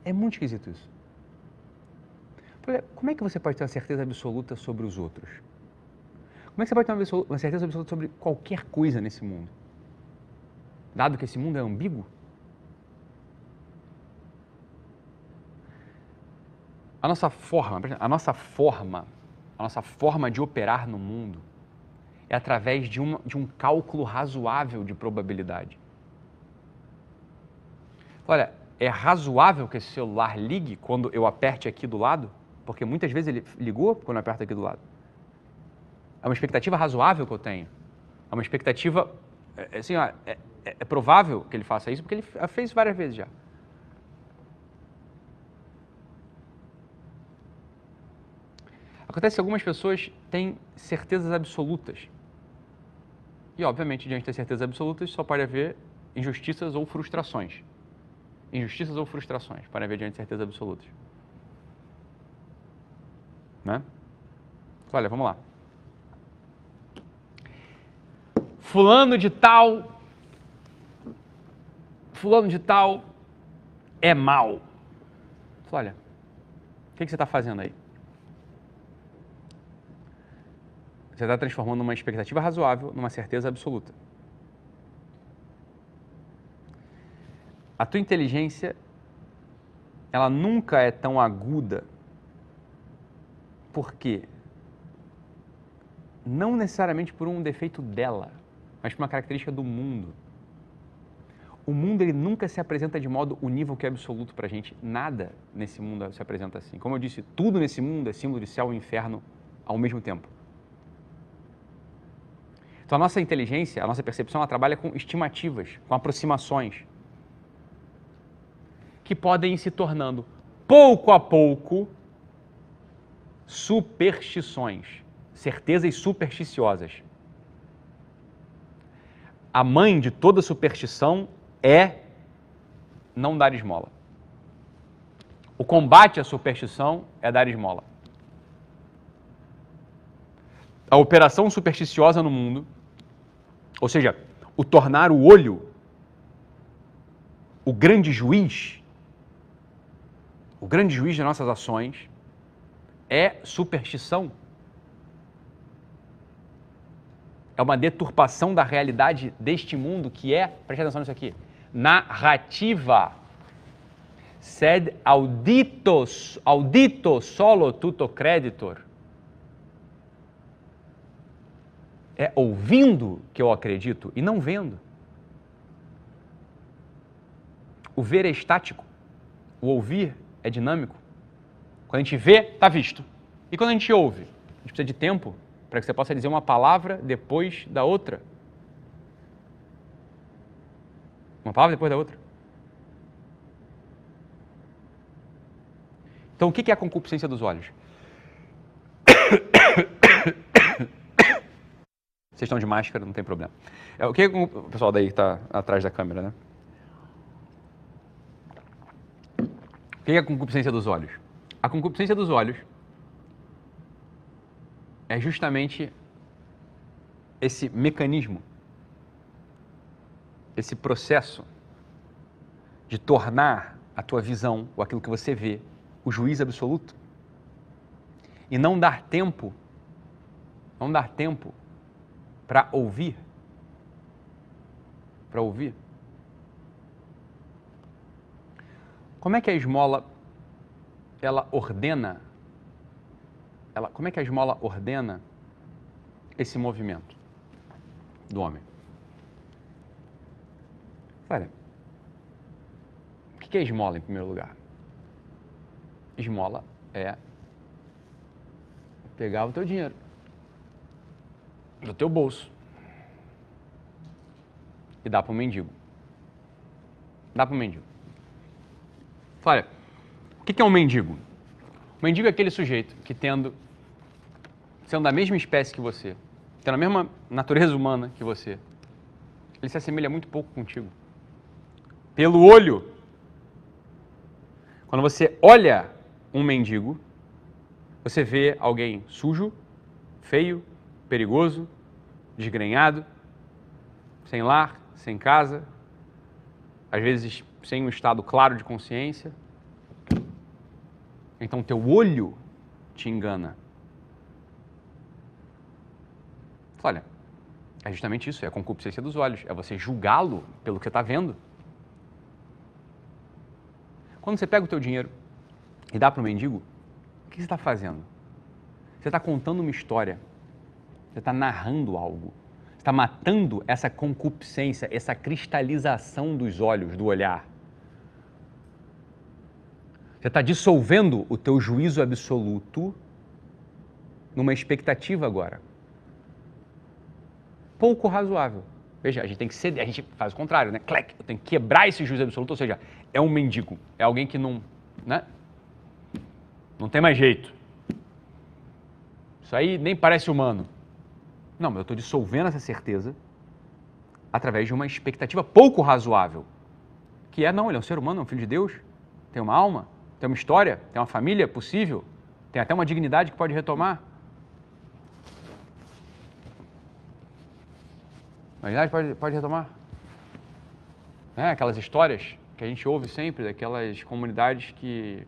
É muito esquisito isso. Como é que você pode ter uma certeza absoluta sobre os outros? Como é que você pode ter uma certeza absoluta sobre qualquer coisa nesse mundo? dado que esse mundo é ambíguo? A nossa forma, a nossa forma, a nossa forma de operar no mundo é através de, uma, de um cálculo razoável de probabilidade. Olha, é razoável que esse celular ligue quando eu aperte aqui do lado? Porque muitas vezes ele ligou quando eu aperto aqui do lado. É uma expectativa razoável que eu tenho. É uma expectativa, é, é assim, ó, é, é, é provável que ele faça isso, porque ele fez várias vezes já. Acontece que algumas pessoas têm certezas absolutas. E, obviamente, diante das certezas absolutas, só pode haver injustiças ou frustrações. Injustiças ou frustrações, para haver diante certezas absolutas. Né? Olha, vamos lá. Fulano de tal, fulano de tal é mal. Olha, o que você está fazendo aí? Você está transformando uma expectativa razoável numa certeza absoluta. A tua inteligência, ela nunca é tão aguda. Por quê? Não necessariamente por um defeito dela, mas por uma característica do mundo. O mundo ele nunca se apresenta de modo unívoco e absoluto para a gente. Nada nesse mundo se apresenta assim. Como eu disse, tudo nesse mundo é símbolo de céu e inferno ao mesmo tempo. Então a nossa inteligência, a nossa percepção, ela trabalha com estimativas, com aproximações, que podem ir se tornando, pouco a pouco, superstições, certezas supersticiosas. A mãe de toda superstição é não dar esmola. O combate à superstição é dar esmola. A operação supersticiosa no mundo ou seja, o tornar o olho o grande juiz, o grande juiz das nossas ações, é superstição. É uma deturpação da realidade deste mundo que é, preste atenção nisso aqui, narrativa. Sed auditos, audito solo tuto creditor. É ouvindo que eu acredito e não vendo. O ver é estático, o ouvir é dinâmico. Quando a gente vê, está visto. E quando a gente ouve? A gente precisa de tempo para que você possa dizer uma palavra depois da outra. Uma palavra depois da outra. Então, o que é a concupiscência dos olhos? *coughs* Vocês estão de máscara, não tem problema. É, o que é o pessoal daí que está atrás da câmera, né? O que é a concupiscência dos olhos? A concupiscência dos olhos é justamente esse mecanismo, esse processo de tornar a tua visão, ou aquilo que você vê, o juiz absoluto. E não dar tempo, não dar tempo para ouvir. Para ouvir. Como é que a esmola ela ordena? Ela, como é que a esmola ordena esse movimento do homem? Olha, o que é esmola em primeiro lugar? Esmola é pegar o teu dinheiro do teu bolso e dá para o mendigo. Dá para o mendigo. Olha, o que é um mendigo? O mendigo é aquele sujeito que tendo, sendo da mesma espécie que você, tendo a mesma natureza humana que você, ele se assemelha muito pouco contigo. Pelo olho. Quando você olha um mendigo, você vê alguém sujo, feio, perigoso, desgrenhado, sem lar, sem casa, às vezes sem um estado claro de consciência. Então teu olho te engana. Olha, É justamente isso, é a concupiscência dos olhos, é você julgá-lo pelo que está vendo. Quando você pega o teu dinheiro e dá para o mendigo, o que você está fazendo? Você está contando uma história, você está narrando algo, você está matando essa concupiscência, essa cristalização dos olhos, do olhar. Você está dissolvendo o teu juízo absoluto numa expectativa agora. Pouco razoável. Veja, a gente tem que ceder, a gente faz o contrário, né? Clec, eu tenho que quebrar esse juízo absoluto, ou seja, é um mendigo, é alguém que não, né? Não tem mais jeito. Isso aí nem parece humano. Não, eu estou dissolvendo essa certeza através de uma expectativa pouco razoável, que é, não, ele é um ser humano, é um filho de Deus, tem uma alma, tem uma história, tem uma família possível, tem até uma dignidade que pode retomar. A dignidade pode, pode retomar. É, aquelas histórias que a gente ouve sempre, daquelas comunidades que,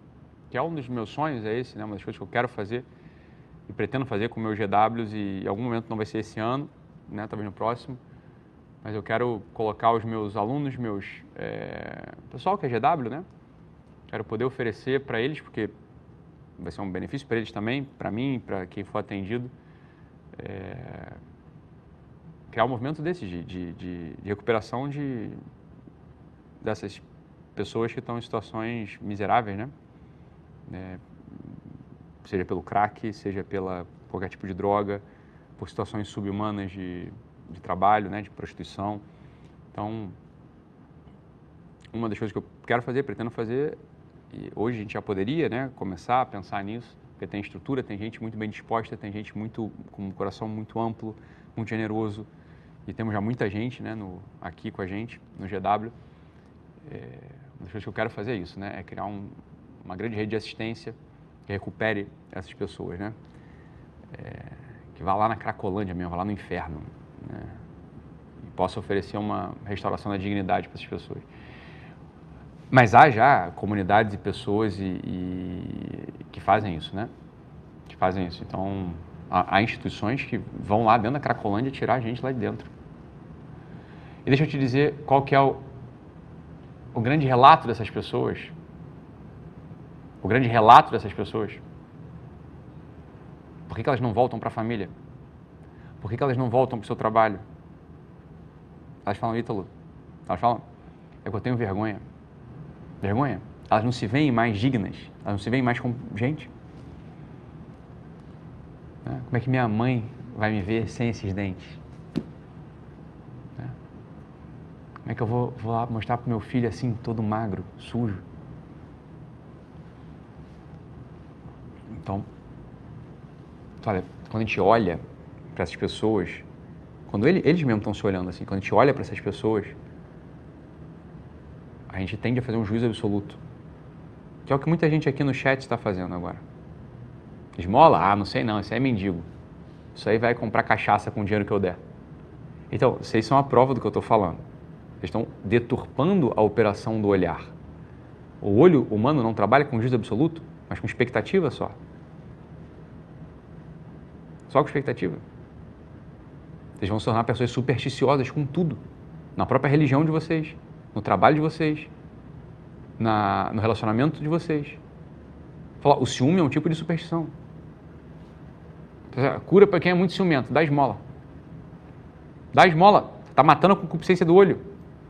que é um dos meus sonhos, é esse, né? uma das coisas que eu quero fazer e pretendo fazer com meus GWs e em algum momento não vai ser esse ano, né? talvez no próximo, mas eu quero colocar os meus alunos, meus é, pessoal que é GW, né? Quero poder oferecer para eles, porque vai ser um benefício para eles também, para mim, para quem for atendido, é, criar um movimento desse, de, de, de, de recuperação de, dessas pessoas que estão em situações miseráveis, né? É, seja pelo crack, seja pela qualquer tipo de droga, por situações subhumanas de, de trabalho, né, de prostituição. Então, uma das coisas que eu quero fazer, pretendo fazer, e hoje a gente já poderia né, começar a pensar nisso, porque tem estrutura, tem gente muito bem disposta, tem gente muito com um coração muito amplo, muito generoso, e temos já muita gente né, no, aqui com a gente, no GW. É, uma das coisas que eu quero fazer é isso, né, é criar um, uma grande rede de assistência que recupere essas pessoas, né? É, que vá lá na Cracolândia mesmo, vá lá no inferno, né? E possa oferecer uma restauração da dignidade para essas pessoas. Mas há já comunidades e pessoas e, e, que fazem isso, né? Que fazem isso. Então, há, há, instituições que vão lá dentro da Cracolândia tirar a gente lá de dentro. E deixa eu te dizer qual que é o, o grande relato dessas pessoas. O grande relato dessas pessoas. Por que, que elas não voltam para a família? Por que, que elas não voltam para o seu trabalho? Elas falam, Ítalo, elas falam, é que eu tenho vergonha. Vergonha? Elas não se veem mais dignas, elas não se veem mais como gente. Né? Como é que minha mãe vai me ver sem esses dentes? Né? Como é que eu vou, vou lá mostrar para o meu filho assim, todo magro, sujo? Então, olha, quando a gente olha para essas pessoas, quando ele, eles mesmos estão se olhando assim, quando a gente olha para essas pessoas, a gente tende a fazer um juízo absoluto. Que é o que muita gente aqui no chat está fazendo agora. Esmola? Ah, não sei não, isso aí é mendigo. Isso aí vai comprar cachaça com o dinheiro que eu der. Então, vocês são a prova do que eu estou falando. Vocês estão deturpando a operação do olhar. O olho humano não trabalha com juízo absoluto, mas com expectativa só. Só com expectativa. Vocês vão se tornar pessoas supersticiosas com tudo. Na própria religião de vocês no trabalho de vocês, na, no relacionamento de vocês. O ciúme é um tipo de superstição. A cura para quem é muito ciumento, dá esmola. Dá esmola. Está matando a concupiscência do olho.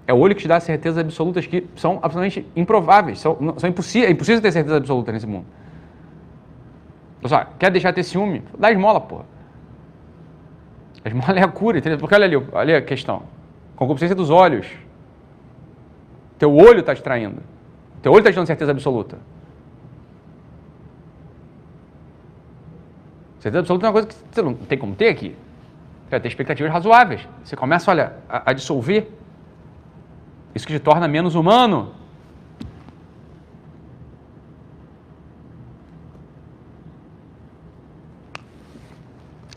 É o olho que te dá certezas absolutas que são absolutamente improváveis. São, são impossíveis, é impossível ter certeza absoluta nesse mundo. Pessoal, quer deixar de ter ciúme? Dá esmola, porra. A esmola é a cura, entendeu? Porque olha ali, olha a questão. Concupiscência dos olhos. Teu olho está te traindo. Teu olho está te dando certeza absoluta. Certeza absoluta é uma coisa que você não tem como ter aqui. Você ter expectativas razoáveis. Você começa, olha, a, a dissolver. Isso que te torna menos humano.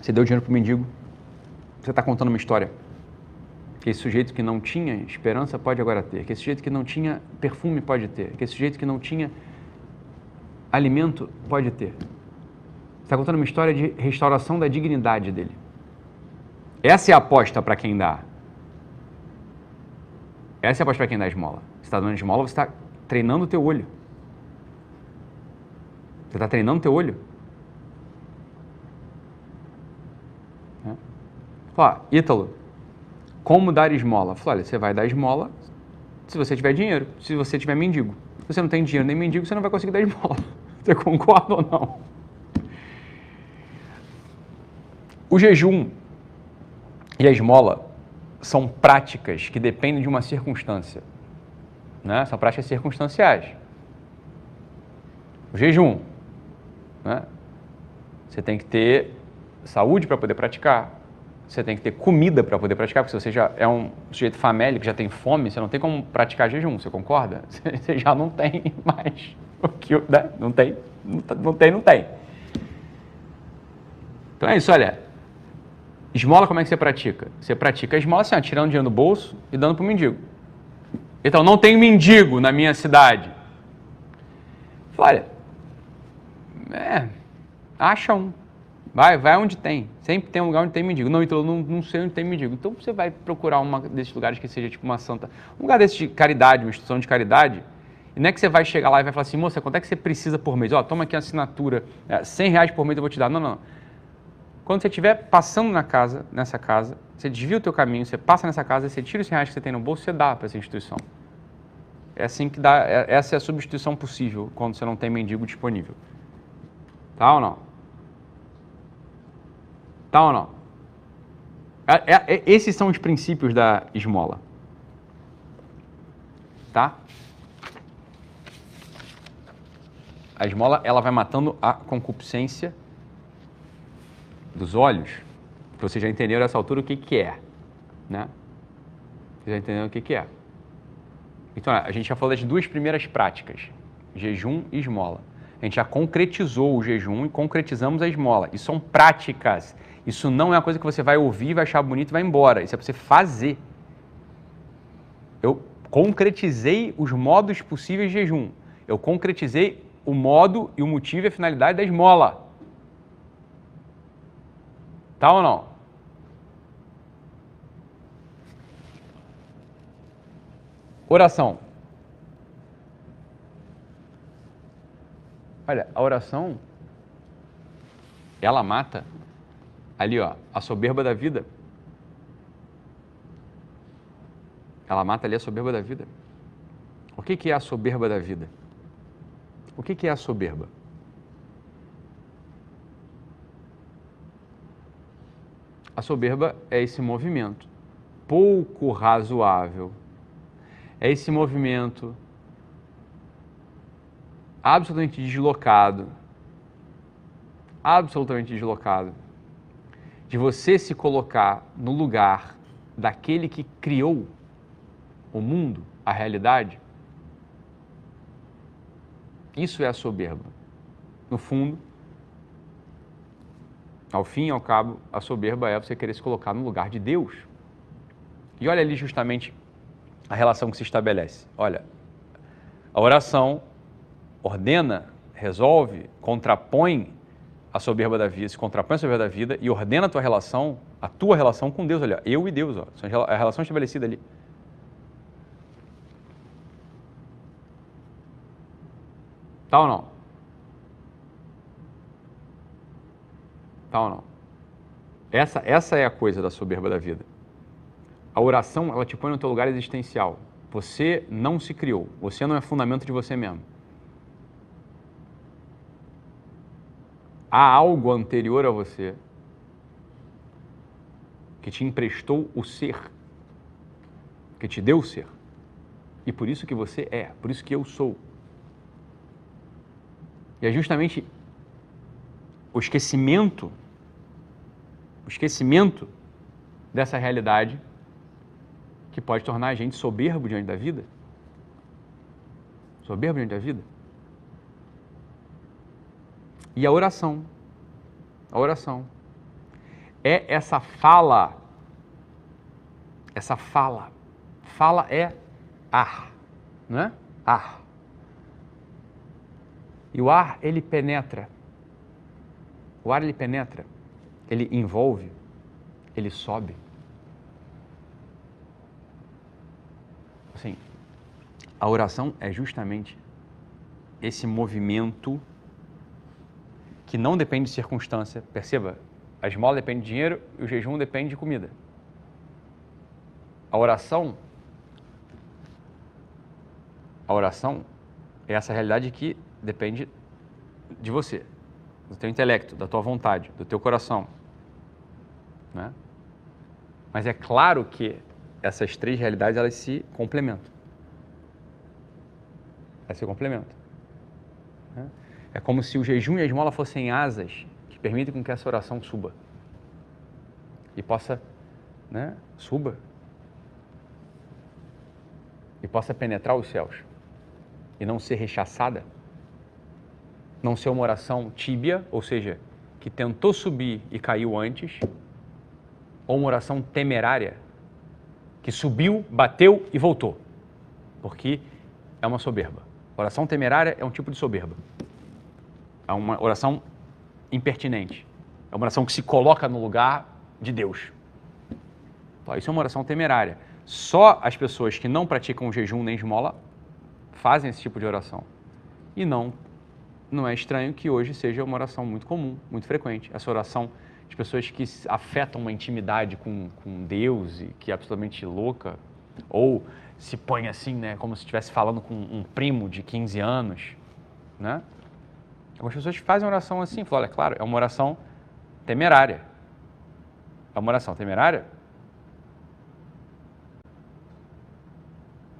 Você deu dinheiro para o mendigo. Você está contando uma história que esse sujeito que não tinha esperança pode agora ter, que esse sujeito que não tinha perfume pode ter, que esse sujeito que não tinha alimento pode ter. Está contando uma história de restauração da dignidade dele. Essa é a aposta para quem dá. Essa é a aposta para quem dá esmola. Você está dando esmola, você está treinando o teu olho. Você está treinando o teu olho. Fala, Ítalo, como dar esmola? Fala, olha, você vai dar esmola se você tiver dinheiro, se você tiver mendigo. Se você não tem dinheiro nem mendigo, você não vai conseguir dar esmola. *laughs* Você concorda ou não? O jejum e a esmola são práticas que dependem de uma circunstância. Né? São práticas circunstanciais. O jejum. Né? Você tem que ter saúde para poder praticar. Você tem que ter comida para poder praticar, porque se você já é um sujeito famélico, já tem fome, você não tem como praticar jejum, você concorda? *laughs* Você já não tem mais o que, né? Não tem, não tem, não tem. Então é isso, olha. Esmola, como é que você pratica? Você pratica esmola assim, ó, tirando dinheiro do bolso e dando para o mendigo. Então, não tem mendigo na minha cidade. Olha, é, acha um. Vai, vai onde tem. Sempre tem um lugar onde tem mendigo. Não, então eu não, não sei onde tem mendigo. Então você vai procurar um desses lugares que seja tipo uma santa. Um lugar desse de caridade, uma instituição de caridade. E não é que você vai chegar lá e vai falar assim, moça, quanto é que você precisa por mês? Ó, toma aqui a assinatura, é, 100 reais por mês eu vou te dar. Não, não. Quando você estiver passando na casa, nessa casa, você desvia o teu caminho, você passa nessa casa, você tira os reais que você tem no bolso, você dá para essa instituição. É assim que dá, é, essa é a substituição possível quando você não tem mendigo disponível. Tá ou não? Tá ou não? É, é, é esses são os princípios da esmola. Tá? A esmola, ela vai matando a concupiscência dos olhos, vocês já entenderam nessa altura o que, que é, né? Vocês já entenderam o que, que é. Então, a gente já falou das duas primeiras práticas, jejum e esmola. A gente já concretizou o jejum e concretizamos a esmola. Isso são práticas. Isso não é uma coisa que você vai ouvir, vai achar bonito e vai embora. Isso é para você fazer. Eu concretizei os modos possíveis de jejum. Eu concretizei o modo e o motivo e a finalidade da esmola. Tá ou não? Oração. Olha, a oração, ela mata ali, ó, a soberba da vida. Ela mata ali a soberba da vida. O que, que é a soberba da vida? O que, que é a soberba? A soberba é esse movimento pouco razoável. É esse movimento absolutamente deslocado, absolutamente deslocado, de você se colocar no lugar daquele que criou o mundo, a realidade. Isso é a soberba. No fundo, ao fim e ao cabo, a soberba é você querer se colocar no lugar de Deus. E olha ali justamente a relação que se estabelece. Olha, a oração ordena, resolve, contrapõe a soberba da vida, se contrapõe a soberba da vida e ordena a tua relação, a tua relação com Deus. Olha, eu e Deus, ó, a relação estabelecida ali. Tá ou não? Tá ou não? Essa, essa é a coisa da soberba da vida. A oração, ela te põe no teu lugar existencial. Você não se criou. Você não é fundamento de você mesmo. Há algo anterior a você que te emprestou o ser, que te deu o ser. E por isso que você é, por isso que eu sou. E é justamente o esquecimento o esquecimento dessa realidade que pode tornar a gente soberbo diante da vida. Soberbo diante da vida. E a oração. A oração. É essa fala. Essa fala. Fala é ar, não é? Ar. E o ar, ele penetra. O ar, ele penetra ele envolve, ele sobe. Assim, a oração é justamente esse movimento que não depende de circunstância. Perceba, a esmola depende de dinheiro e o jejum depende de comida. A oração a oração é essa realidade que depende de você, do teu intelecto, da tua vontade, do teu coração. Né? Mas é claro que essas três realidades elas se complementam. Elas se complementam. Né? É como se o jejum e a esmola fossem asas que permitem com que essa oração suba. E possa, né, suba. E possa penetrar os céus. E não ser rechaçada, não ser uma oração tíbia, ou seja, que tentou subir e caiu antes, ou uma oração temerária, que subiu, bateu e voltou, porque é uma soberba. Oração temerária é um tipo de soberba. É uma oração impertinente. É uma oração que se coloca no lugar de Deus. Então, isso é uma oração temerária. Só as pessoas que não praticam jejum nem esmola fazem esse tipo de oração. E não, não é estranho que hoje seja uma oração muito comum, muito frequente. Essa oração de pessoas que afetam uma intimidade com, com Deus e que é absolutamente louca, ou se põe assim, né, como se estivesse falando com um primo de 15 anos, né? Algumas pessoas fazem oração assim, falam, olha, claro, é uma oração temerária. É uma oração temerária?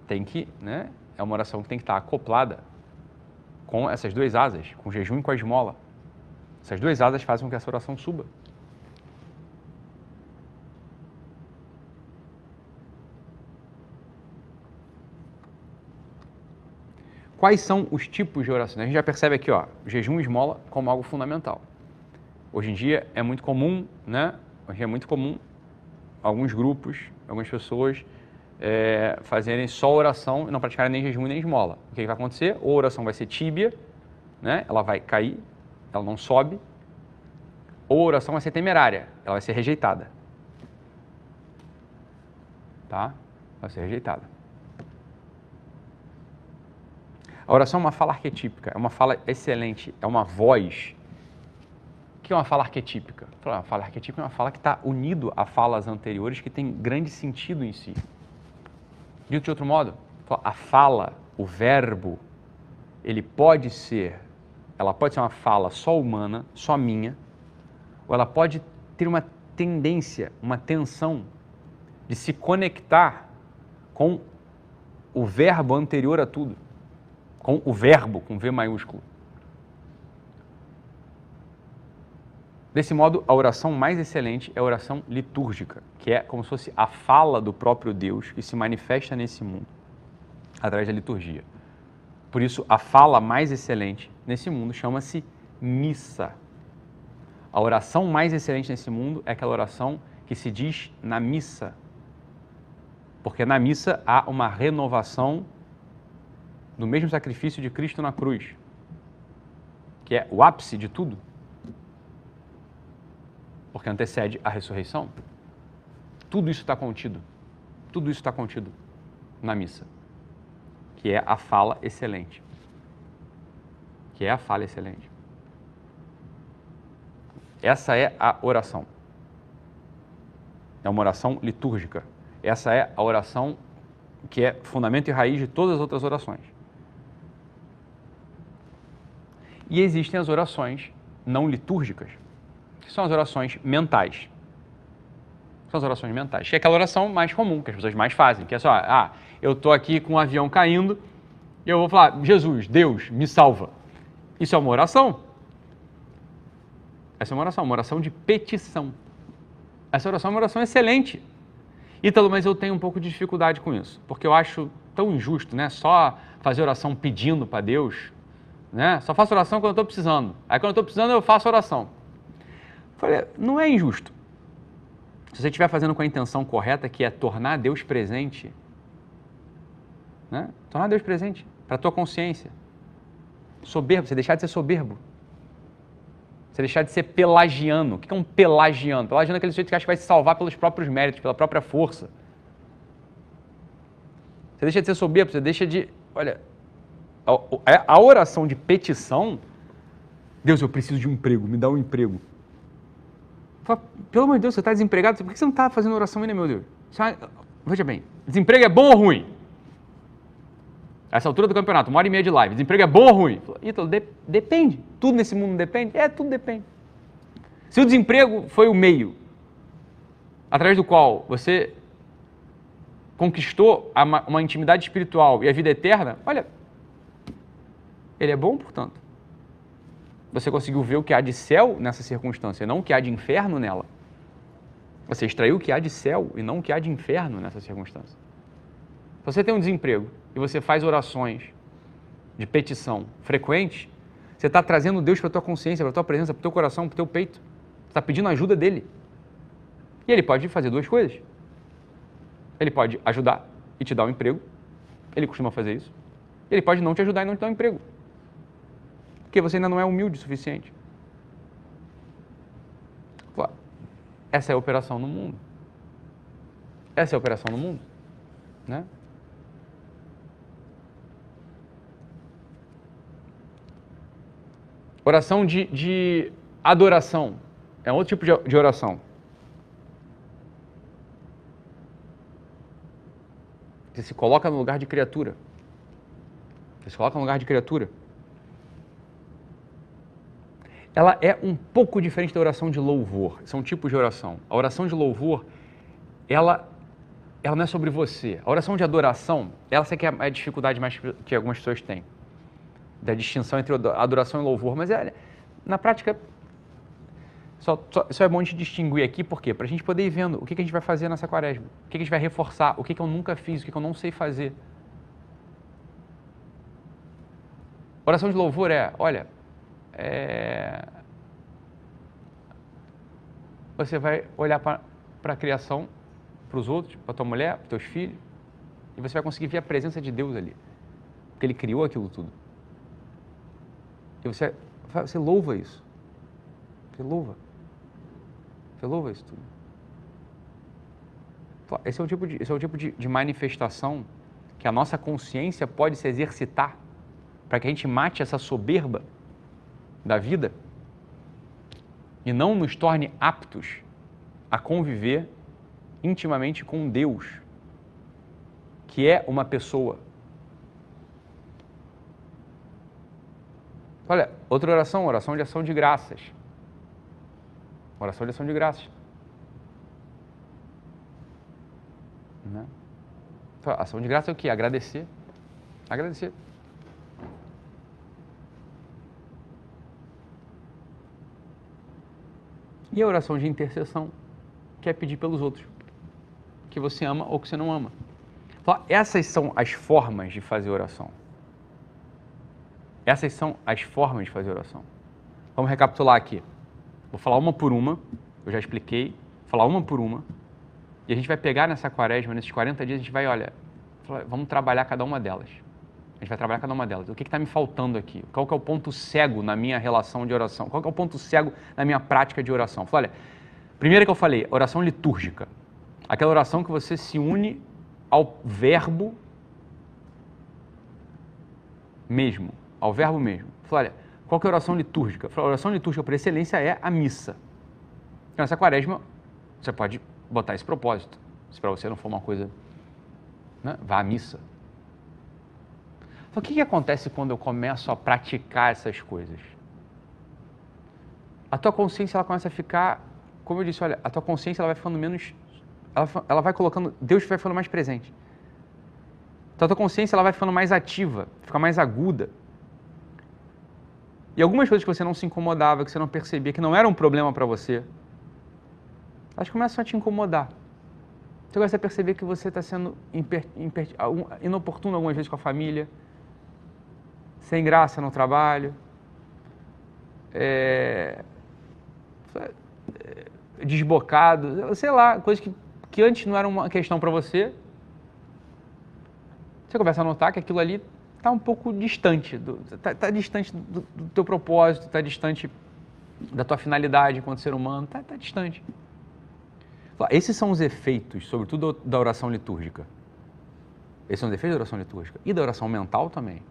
Tem que, né? É uma oração que tem que estar acoplada com essas duas asas, com o jejum e com a esmola. Essas duas asas fazem com que essa oração suba. Quais são os tipos de oração? A gente já percebe aqui, ó, jejum e esmola como algo fundamental. Hoje em dia é muito comum, né? Hoje é muito comum alguns grupos, algumas pessoas é, fazerem só oração e não praticarem nem jejum nem esmola. O que vai acontecer? Ou a oração vai ser tíbia, né? ela vai cair, ela não sobe, ou a oração vai ser temerária, ela vai ser rejeitada. Tá? Vai ser rejeitada. A oração é uma fala arquetípica, é uma fala excelente, é uma voz. O que é uma fala arquetípica? Uma fala arquetípica é uma fala que está unido a falas anteriores que tem grande sentido em si. Dito de outro modo, a fala, o verbo, ele pode ser, ela pode ser uma fala só humana, só minha, ou ela pode ter uma tendência, uma tensão de se conectar com o verbo anterior a tudo, com o verbo com V maiúsculo. Desse modo, a oração mais excelente é a oração litúrgica, que é como se fosse a fala do próprio Deus que se manifesta nesse mundo através da liturgia. Por isso, a fala mais excelente nesse mundo chama-se missa. A oração mais excelente nesse mundo é aquela oração que se diz na missa. Porque na missa há uma renovação do mesmo sacrifício de Cristo na cruz, que é o ápice de tudo porque antecede a ressurreição. Tudo isso está contido. Tudo isso está contido na missa, que é a fala excelente. Que é a fala excelente. Essa é a oração. É uma oração litúrgica. Essa é a oração que é fundamento e raiz de todas as outras orações. E existem as orações não litúrgicas, que são as orações mentais. São as orações mentais. Que é aquela oração mais comum, que as pessoas mais fazem, que é só, ah, eu estou aqui com um avião caindo e eu vou falar, Jesus, Deus, me salva. Isso é uma oração. Essa é uma oração, uma oração de petição. Essa oração é uma oração excelente. Ítalo, mas eu tenho um pouco de dificuldade com isso, porque eu acho tão injusto, né? Só fazer oração pedindo para Deus, né? Só faço oração quando eu estou precisando. Aí quando eu estou precisando eu faço oração. Falei, não é injusto. Se você estiver fazendo com a intenção correta, que é tornar Deus presente, né? tornar Deus presente para a tua consciência. Soberbo, você deixar de ser soberbo. Você deixar de ser pelagiano. O que é um pelagiano? Pelagiano é aquele sujeito que acha que vai se salvar pelos próprios méritos, pela própria força. Você deixa de ser soberbo, você deixa de. Olha, a, a oração de petição. Deus, eu preciso de um emprego, me dá um emprego. Pelo amor de Deus, você está desempregado, por que você não está fazendo oração ainda, meu Deus? Veja bem, desemprego é bom ou ruim? Essa altura do campeonato, uma hora e meia de live, desemprego é bom ou ruim? De, depende. Tudo nesse mundo depende? É, tudo depende. Se o desemprego foi o meio através do qual você conquistou uma intimidade espiritual e a vida eterna, olha, ele é bom, portanto. Você conseguiu ver o que há de céu nessa circunstância, não o que há de inferno nela. Você extraiu o que há de céu e não o que há de inferno nessa circunstância. Se você tem um desemprego e você faz orações de petição frequentes, você está trazendo Deus para a tua consciência, para a tua presença, para o teu coração, para o teu peito. Você está pedindo ajuda dele. E ele pode fazer duas coisas. Ele pode ajudar e te dar um emprego. Ele costuma fazer isso. Ele pode não te ajudar e não te dar um emprego. Porque você ainda não é humilde o suficiente. Essa é a operação no mundo. Essa é a operação no mundo. Né? Oração de, de adoração. É outro tipo de, de oração. Você se coloca no lugar de criatura. Você se coloca no lugar de criatura ela é um pouco diferente da oração de louvor. São tipos de oração. A oração de louvor, ela, ela não é sobre você. A oração de adoração, sei que é a dificuldade mais que algumas pessoas têm. Da distinção entre adoração e louvor. Mas é, na prática, só, só, só é bom gente distinguir aqui, por quê? Para a gente poder ir vendo o que, que a gente vai fazer nessa quaresma. O que, que a gente vai reforçar, o que, que eu nunca fiz, o que eu não sei fazer. Oração de louvor é, olha, é... você vai olhar para a criação, para os outros, para tua mulher, para teus filhos, e você vai conseguir ver a presença de Deus ali, porque Ele criou aquilo tudo. E você, você louva isso. Você louva. Você louva isso tudo. Esse é o tipo de, esse é o tipo de, de manifestação que a nossa consciência pode se exercitar para que a gente mate essa soberba da vida e não nos torne aptos a conviver intimamente com Deus, que é uma pessoa. Olha, outra oração, oração de ação de graças. Oração de ação de graças. Né? Então, ação de graça é o que? Agradecer. Agradecer. E a oração de intercessão, que é pedir pelos outros, que você ama ou que você não ama. Então, essas são as formas de fazer oração. Essas são as formas de fazer oração. Vamos recapitular aqui. Vou falar uma por uma, eu já expliquei, vou falar uma por uma, e a gente vai pegar nessa quaresma, nesses 40 dias, a gente vai, olha, vamos trabalhar cada uma delas. A gente vai trabalhar cada uma delas. O que está me faltando aqui? Qual é o ponto cego na minha relação de oração? Qual é o ponto cego na minha prática de oração? Olha, primeiro que eu falei, oração litúrgica. Aquela oração que você se une ao verbo mesmo, ao verbo mesmo. Olha, qual é a oração litúrgica? A oração litúrgica por excelência é a missa. Então, essa quaresma, você pode botar esse propósito. Se para você não for uma coisa, né? vá à missa então, o que, que acontece quando eu começo a praticar essas coisas? A tua consciência ela começa a ficar, como eu disse, olha, a tua consciência ela vai ficando menos, ela, ela vai colocando, Deus vai ficando mais presente. Então, a tua consciência ela vai ficando mais ativa, fica mais aguda. E algumas coisas que você não se incomodava, que você não percebia, que não era um problema para você, elas começam a te incomodar. Você começa a perceber que você está sendo inoportuno algumas vezes com a família, sem graça no trabalho, é, é, desbocado, sei lá, coisas que, que antes não eram uma questão para você. Você começa a notar que aquilo ali está um pouco distante, está tá distante do, do teu propósito, está distante da tua finalidade enquanto ser humano, está tá distante. Esses são os efeitos, sobretudo da oração litúrgica. Esses são os efeitos da oração litúrgica e da oração mental também.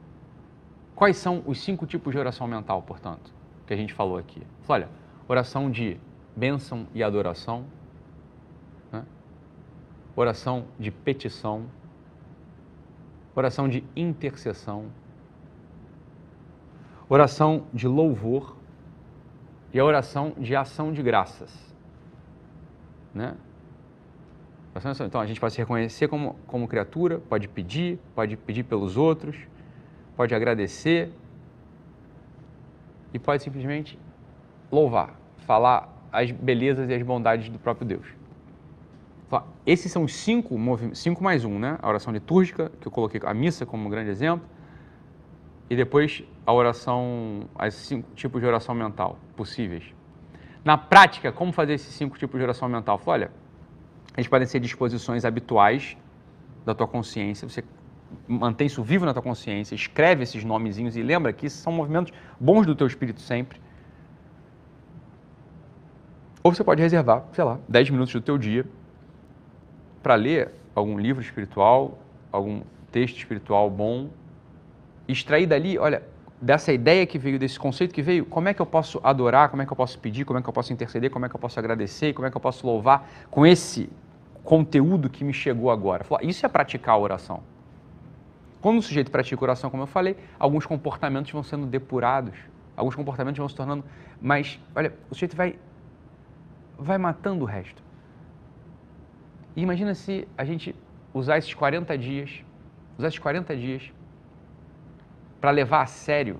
Quais são os cinco tipos de oração mental, portanto, que a gente falou aqui? Olha, oração de bênção e adoração, né? oração de petição, oração de intercessão, oração de louvor e a oração de ação de graças. Né? Então a gente pode se reconhecer como, como criatura, pode pedir, pode pedir pelos outros, pode agradecer e pode simplesmente louvar, falar as belezas e as bondades do próprio Deus. Esses são os cinco, cinco mais um, né? A oração litúrgica, que eu coloquei a missa como um grande exemplo, e depois a oração, as cinco tipos de oração mental possíveis. Na prática, como fazer esses cinco tipos de oração mental? olha, eles podem ser disposições habituais da tua consciência, você mantém isso vivo na tua consciência, escreve esses nomezinhos e lembra que são movimentos bons do teu espírito sempre. Ou você pode reservar, sei lá, 10 minutos do teu dia para ler algum livro espiritual, algum texto espiritual bom, extrair dali, olha, dessa ideia que veio, desse conceito que veio, como é que eu posso adorar, como é que eu posso pedir, como é que eu posso interceder, como é que eu posso agradecer, como é que eu posso louvar com esse conteúdo que me chegou agora. Isso é praticar a oração. Quando o sujeito pratica oração, como eu falei, alguns comportamentos vão sendo depurados, alguns comportamentos vão se tornando mais. Olha, o sujeito vai, vai matando o resto. E imagina se a gente usar esses 40 dias, usar esses 40 dias para levar a sério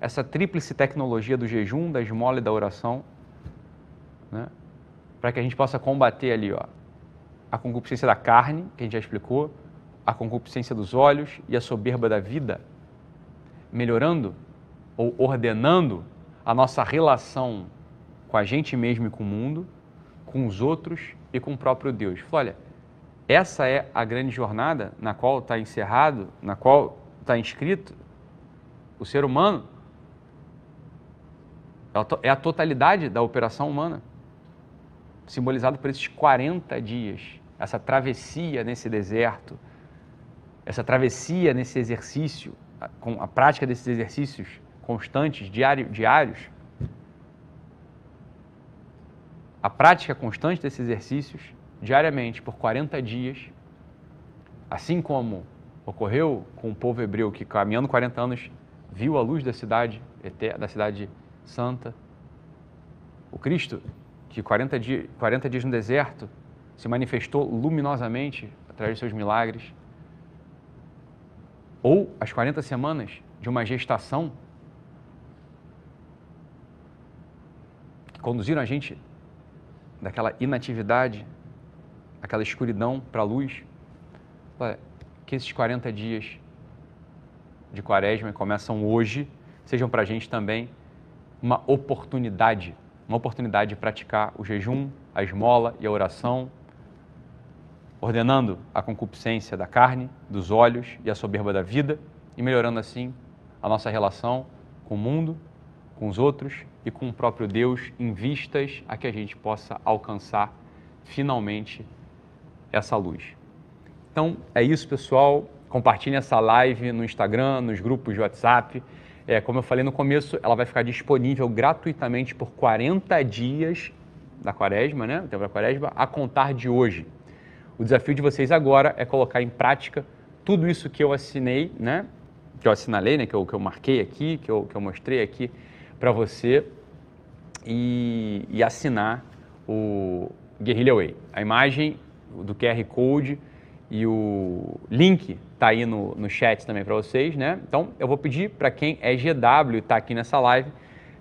essa tríplice tecnologia do jejum, da esmola e da oração, né? para que a gente possa combater ali ó, a concupiscência da carne, que a gente já explicou, a concupiscência dos olhos e a soberba da vida, melhorando ou ordenando a nossa relação com a gente mesmo e com o mundo, com os outros e com o próprio Deus. Olha, essa é a grande jornada na qual está encerrado, na qual está inscrito, o ser humano é, é a totalidade da operação humana, simbolizado por esses 40 dias, essa travessia nesse deserto, essa travessia nesse exercício, com a prática desses exercícios constantes, diário, diários, a prática constante desses exercícios diariamente por 40 dias, assim como ocorreu com o povo hebreu que, caminhando 40 anos, viu a luz da cidade, da cidade santa. O Cristo, que 40 dias, 40 dias no deserto, se manifestou luminosamente através de seus milagres. Ou as 40 semanas de uma gestação que conduziram a gente daquela inatividade, aquela escuridão para a luz que esses 40 dias de quaresma que começam hoje sejam para a gente também uma oportunidade, uma oportunidade de praticar o jejum, a esmola e a oração, ordenando a concupiscência da carne, dos olhos e a soberba da vida e melhorando assim a nossa relação com o mundo, com os outros e com o próprio Deus em vistas a que a gente possa alcançar finalmente essa luz. Então é isso, pessoal. Compartilhe essa live no Instagram, nos grupos de WhatsApp. É, como eu falei no começo, ela vai ficar disponível gratuitamente por 40 dias da quaresma, né? O tempo da quaresma, a contar de hoje. O desafio de vocês agora é colocar em prática tudo isso que eu assinei, né? Que eu assinalei, né? Que eu, que eu marquei aqui, que eu, que eu mostrei aqui para você e, e assinar o Guerrilla Way. A imagem do QR Code e o link está aí no, no chat também para vocês, né? Então eu vou pedir para quem é GW e está aqui nessa live,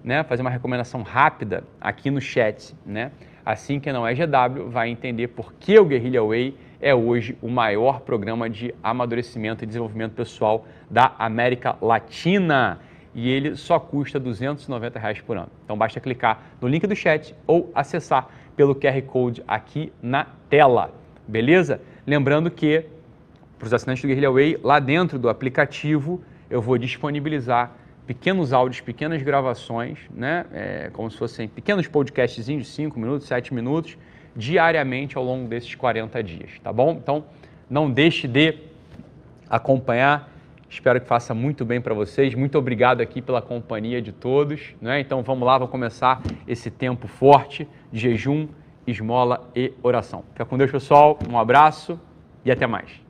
né, fazer uma recomendação rápida aqui no chat, né? Assim que não é GW vai entender por que o Guerrilla Way é hoje o maior programa de amadurecimento e desenvolvimento pessoal da América Latina e ele só custa 290 reais por ano. Então basta clicar no link do chat ou acessar pelo QR Code aqui na tela, beleza? Lembrando que, para os assinantes do Guerrilla Way, lá dentro do aplicativo, eu vou disponibilizar pequenos áudios, pequenas gravações, né? É, como se fossem pequenos podcastzinhos de 5 minutos, 7 minutos, diariamente ao longo desses 40 dias, tá bom? Então, não deixe de acompanhar. Espero que faça muito bem para vocês. Muito obrigado aqui pela companhia de todos. Né? Então vamos lá, vamos começar esse tempo forte jejum, esmola e oração. Fica com Deus, pessoal. Um abraço e até mais.